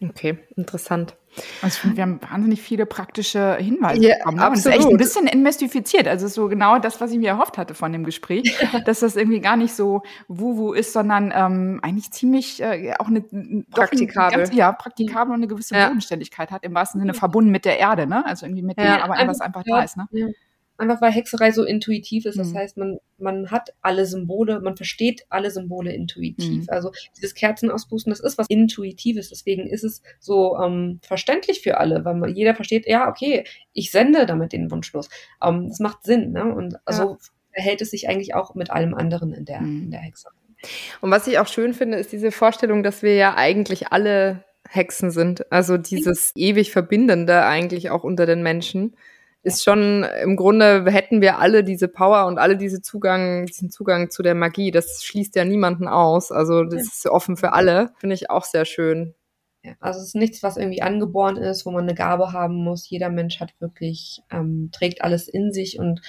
Okay, interessant. Also wir haben wahnsinnig viele praktische Hinweise ja, bekommen. Ne? Und es ist echt ein bisschen entmystifiziert. Also so genau das, was ich mir erhofft hatte von dem Gespräch, dass das irgendwie gar nicht so wuhu ist, sondern ähm, eigentlich ziemlich äh, auch eine praktikabel, ganz, ja praktikabel und eine gewisse ja. Bodenständigkeit hat im wahrsten Sinne verbunden mit der Erde, ne? Also irgendwie mit ja, dem, aber was einfach da ist, ne? Einfach weil Hexerei so intuitiv ist. Das mhm. heißt, man, man hat alle Symbole, man versteht alle Symbole intuitiv. Mhm. Also dieses Kerzenauspusten, das ist was Intuitives. Deswegen ist es so ähm, verständlich für alle, weil man, jeder versteht, ja, okay, ich sende damit den Wunsch los. Ähm, das macht Sinn. Ne? Und ja. so verhält es sich eigentlich auch mit allem anderen in der, mhm. in der Hexerei. Und was ich auch schön finde, ist diese Vorstellung, dass wir ja eigentlich alle Hexen sind. Also dieses ewig Verbindende eigentlich auch unter den Menschen ist schon im Grunde hätten wir alle diese Power und alle diese Zugang, diesen Zugang zu der Magie. Das schließt ja niemanden aus. Also das ja. ist offen für alle. Finde ich auch sehr schön. Ja, also es ist nichts, was irgendwie angeboren ist, wo man eine Gabe haben muss. Jeder Mensch hat wirklich, ähm, trägt alles in sich und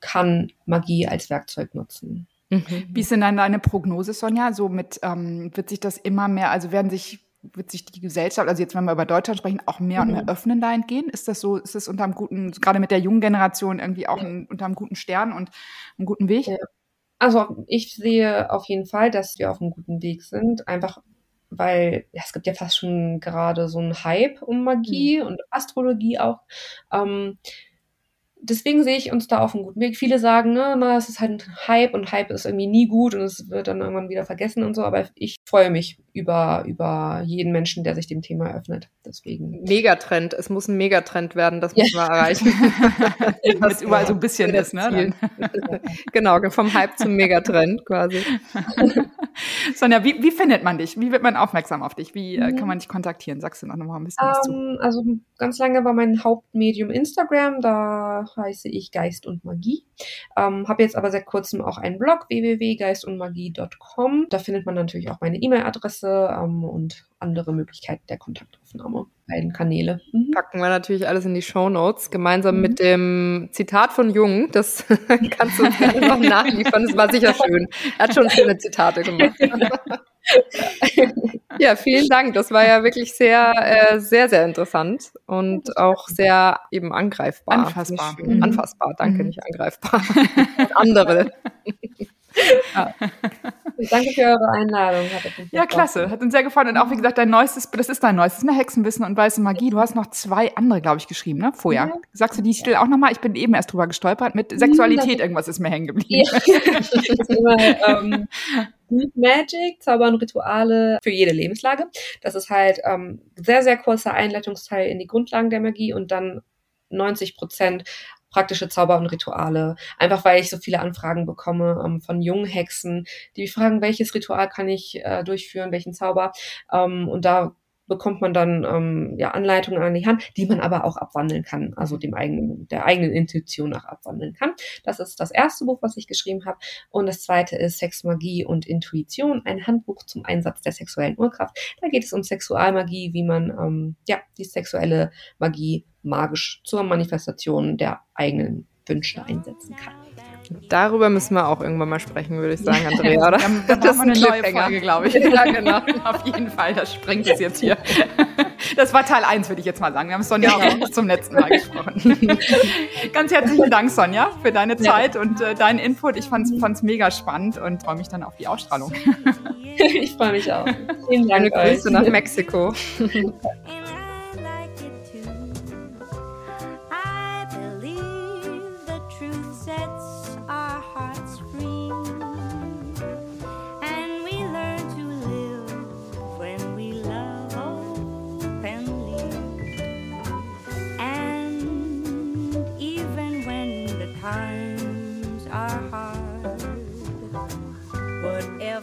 kann Magie als Werkzeug nutzen. Mhm. Wie ist denn dann deine Prognose, Sonja? So mit, ähm, wird sich das immer mehr, also werden sich wird sich die Gesellschaft, also jetzt wenn wir über Deutschland sprechen, auch mehr mhm. und mehr öffnen dahingehend? Ist das so, ist das unter einem guten, gerade mit der jungen Generation irgendwie auch ein, unter einem guten Stern und einem guten Weg? Ja. Also ich sehe auf jeden Fall, dass wir auf einem guten Weg sind, einfach weil ja, es gibt ja fast schon gerade so einen Hype um Magie mhm. und Astrologie auch. Ähm, deswegen sehe ich uns da auf einem guten Weg. Viele sagen, ne, na, es ist halt ein Hype und Hype ist irgendwie nie gut und es wird dann irgendwann wieder vergessen und so, aber ich freue mich über, über jeden Menschen, der sich dem Thema öffnet. Deswegen. Megatrend. Es muss ein Megatrend werden, das ja. müssen wir erreichen. Was überall so ein bisschen ist, ne? genau, vom Hype zum Megatrend quasi. Sonja, wie, wie findet man dich? Wie wird man aufmerksam auf dich? Wie äh, kann man dich kontaktieren? Sagst du noch mal ein bisschen um, was zu? Ähm, also ganz lange war mein Hauptmedium Instagram, da heiße ich Geist und Magie. Ähm, Habe jetzt aber seit kurzem auch einen Blog www.geistundmagie.com. Da findet man natürlich auch meine E-Mail-Adresse ähm, und andere Möglichkeiten der Kontaktaufnahme. Beiden Kanäle. Mhm. Packen wir natürlich alles in die Show Notes, gemeinsam mhm. mit dem Zitat von Jung. Das kannst du noch nachliefern. Das war sicher schön. Er hat schon schöne Zitate gemacht. ja, vielen Dank. Das war ja wirklich sehr, äh, sehr, sehr interessant und auch sehr eben angreifbar. Anfassbar. Mhm. Anfassbar, danke, mhm. nicht angreifbar. andere. ja. Danke für eure Einladung. ja, klasse. Hat uns sehr gefallen. Und auch, wie gesagt, dein neuestes, das ist dein neuestes, ne? Hexenwissen und weiße Magie. Du hast noch zwei andere, glaube ich, geschrieben, ne? Vorher. Ja. Sagst du die Titel auch nochmal? Ich bin eben erst drüber gestolpert. Mit Sexualität, irgendwas ist mir hängen geblieben. Ja. das immer, ähm, Deep Magic, Zauber und Rituale für jede Lebenslage. Das ist halt ähm, sehr, sehr kurzer Einleitungsteil in die Grundlagen der Magie und dann 90 Prozent praktische Zauber und Rituale. Einfach weil ich so viele Anfragen bekomme ähm, von jungen Hexen, die fragen, welches Ritual kann ich äh, durchführen, welchen Zauber. Ähm, und da bekommt man dann ähm, ja, Anleitungen an die Hand, die man aber auch abwandeln kann, also dem eigenen, der eigenen Intuition nach abwandeln kann. Das ist das erste Buch, was ich geschrieben habe. Und das zweite ist Sex, Magie und Intuition, ein Handbuch zum Einsatz der sexuellen Urkraft. Da geht es um Sexualmagie, wie man ähm, ja die sexuelle Magie magisch zur Manifestation der eigenen Wünsche einsetzen kann. Darüber müssen wir auch irgendwann mal sprechen, würde ich sagen, Andrea, oder? Ja, das ist eine neue Folge, glaube ich. Ja, genau. Auf jeden Fall, das sprengt es jetzt hier. Das war Teil 1, würde ich jetzt mal sagen. Wir haben Sonja auch zum letzten Mal gesprochen. Ganz herzlichen Dank, Sonja, für deine Zeit ja. und äh, deinen Input. Ich fand es mega spannend und freue mich dann auf die Ausstrahlung. ich freue mich auch. Vielen Dank. Grüße nach Mexiko.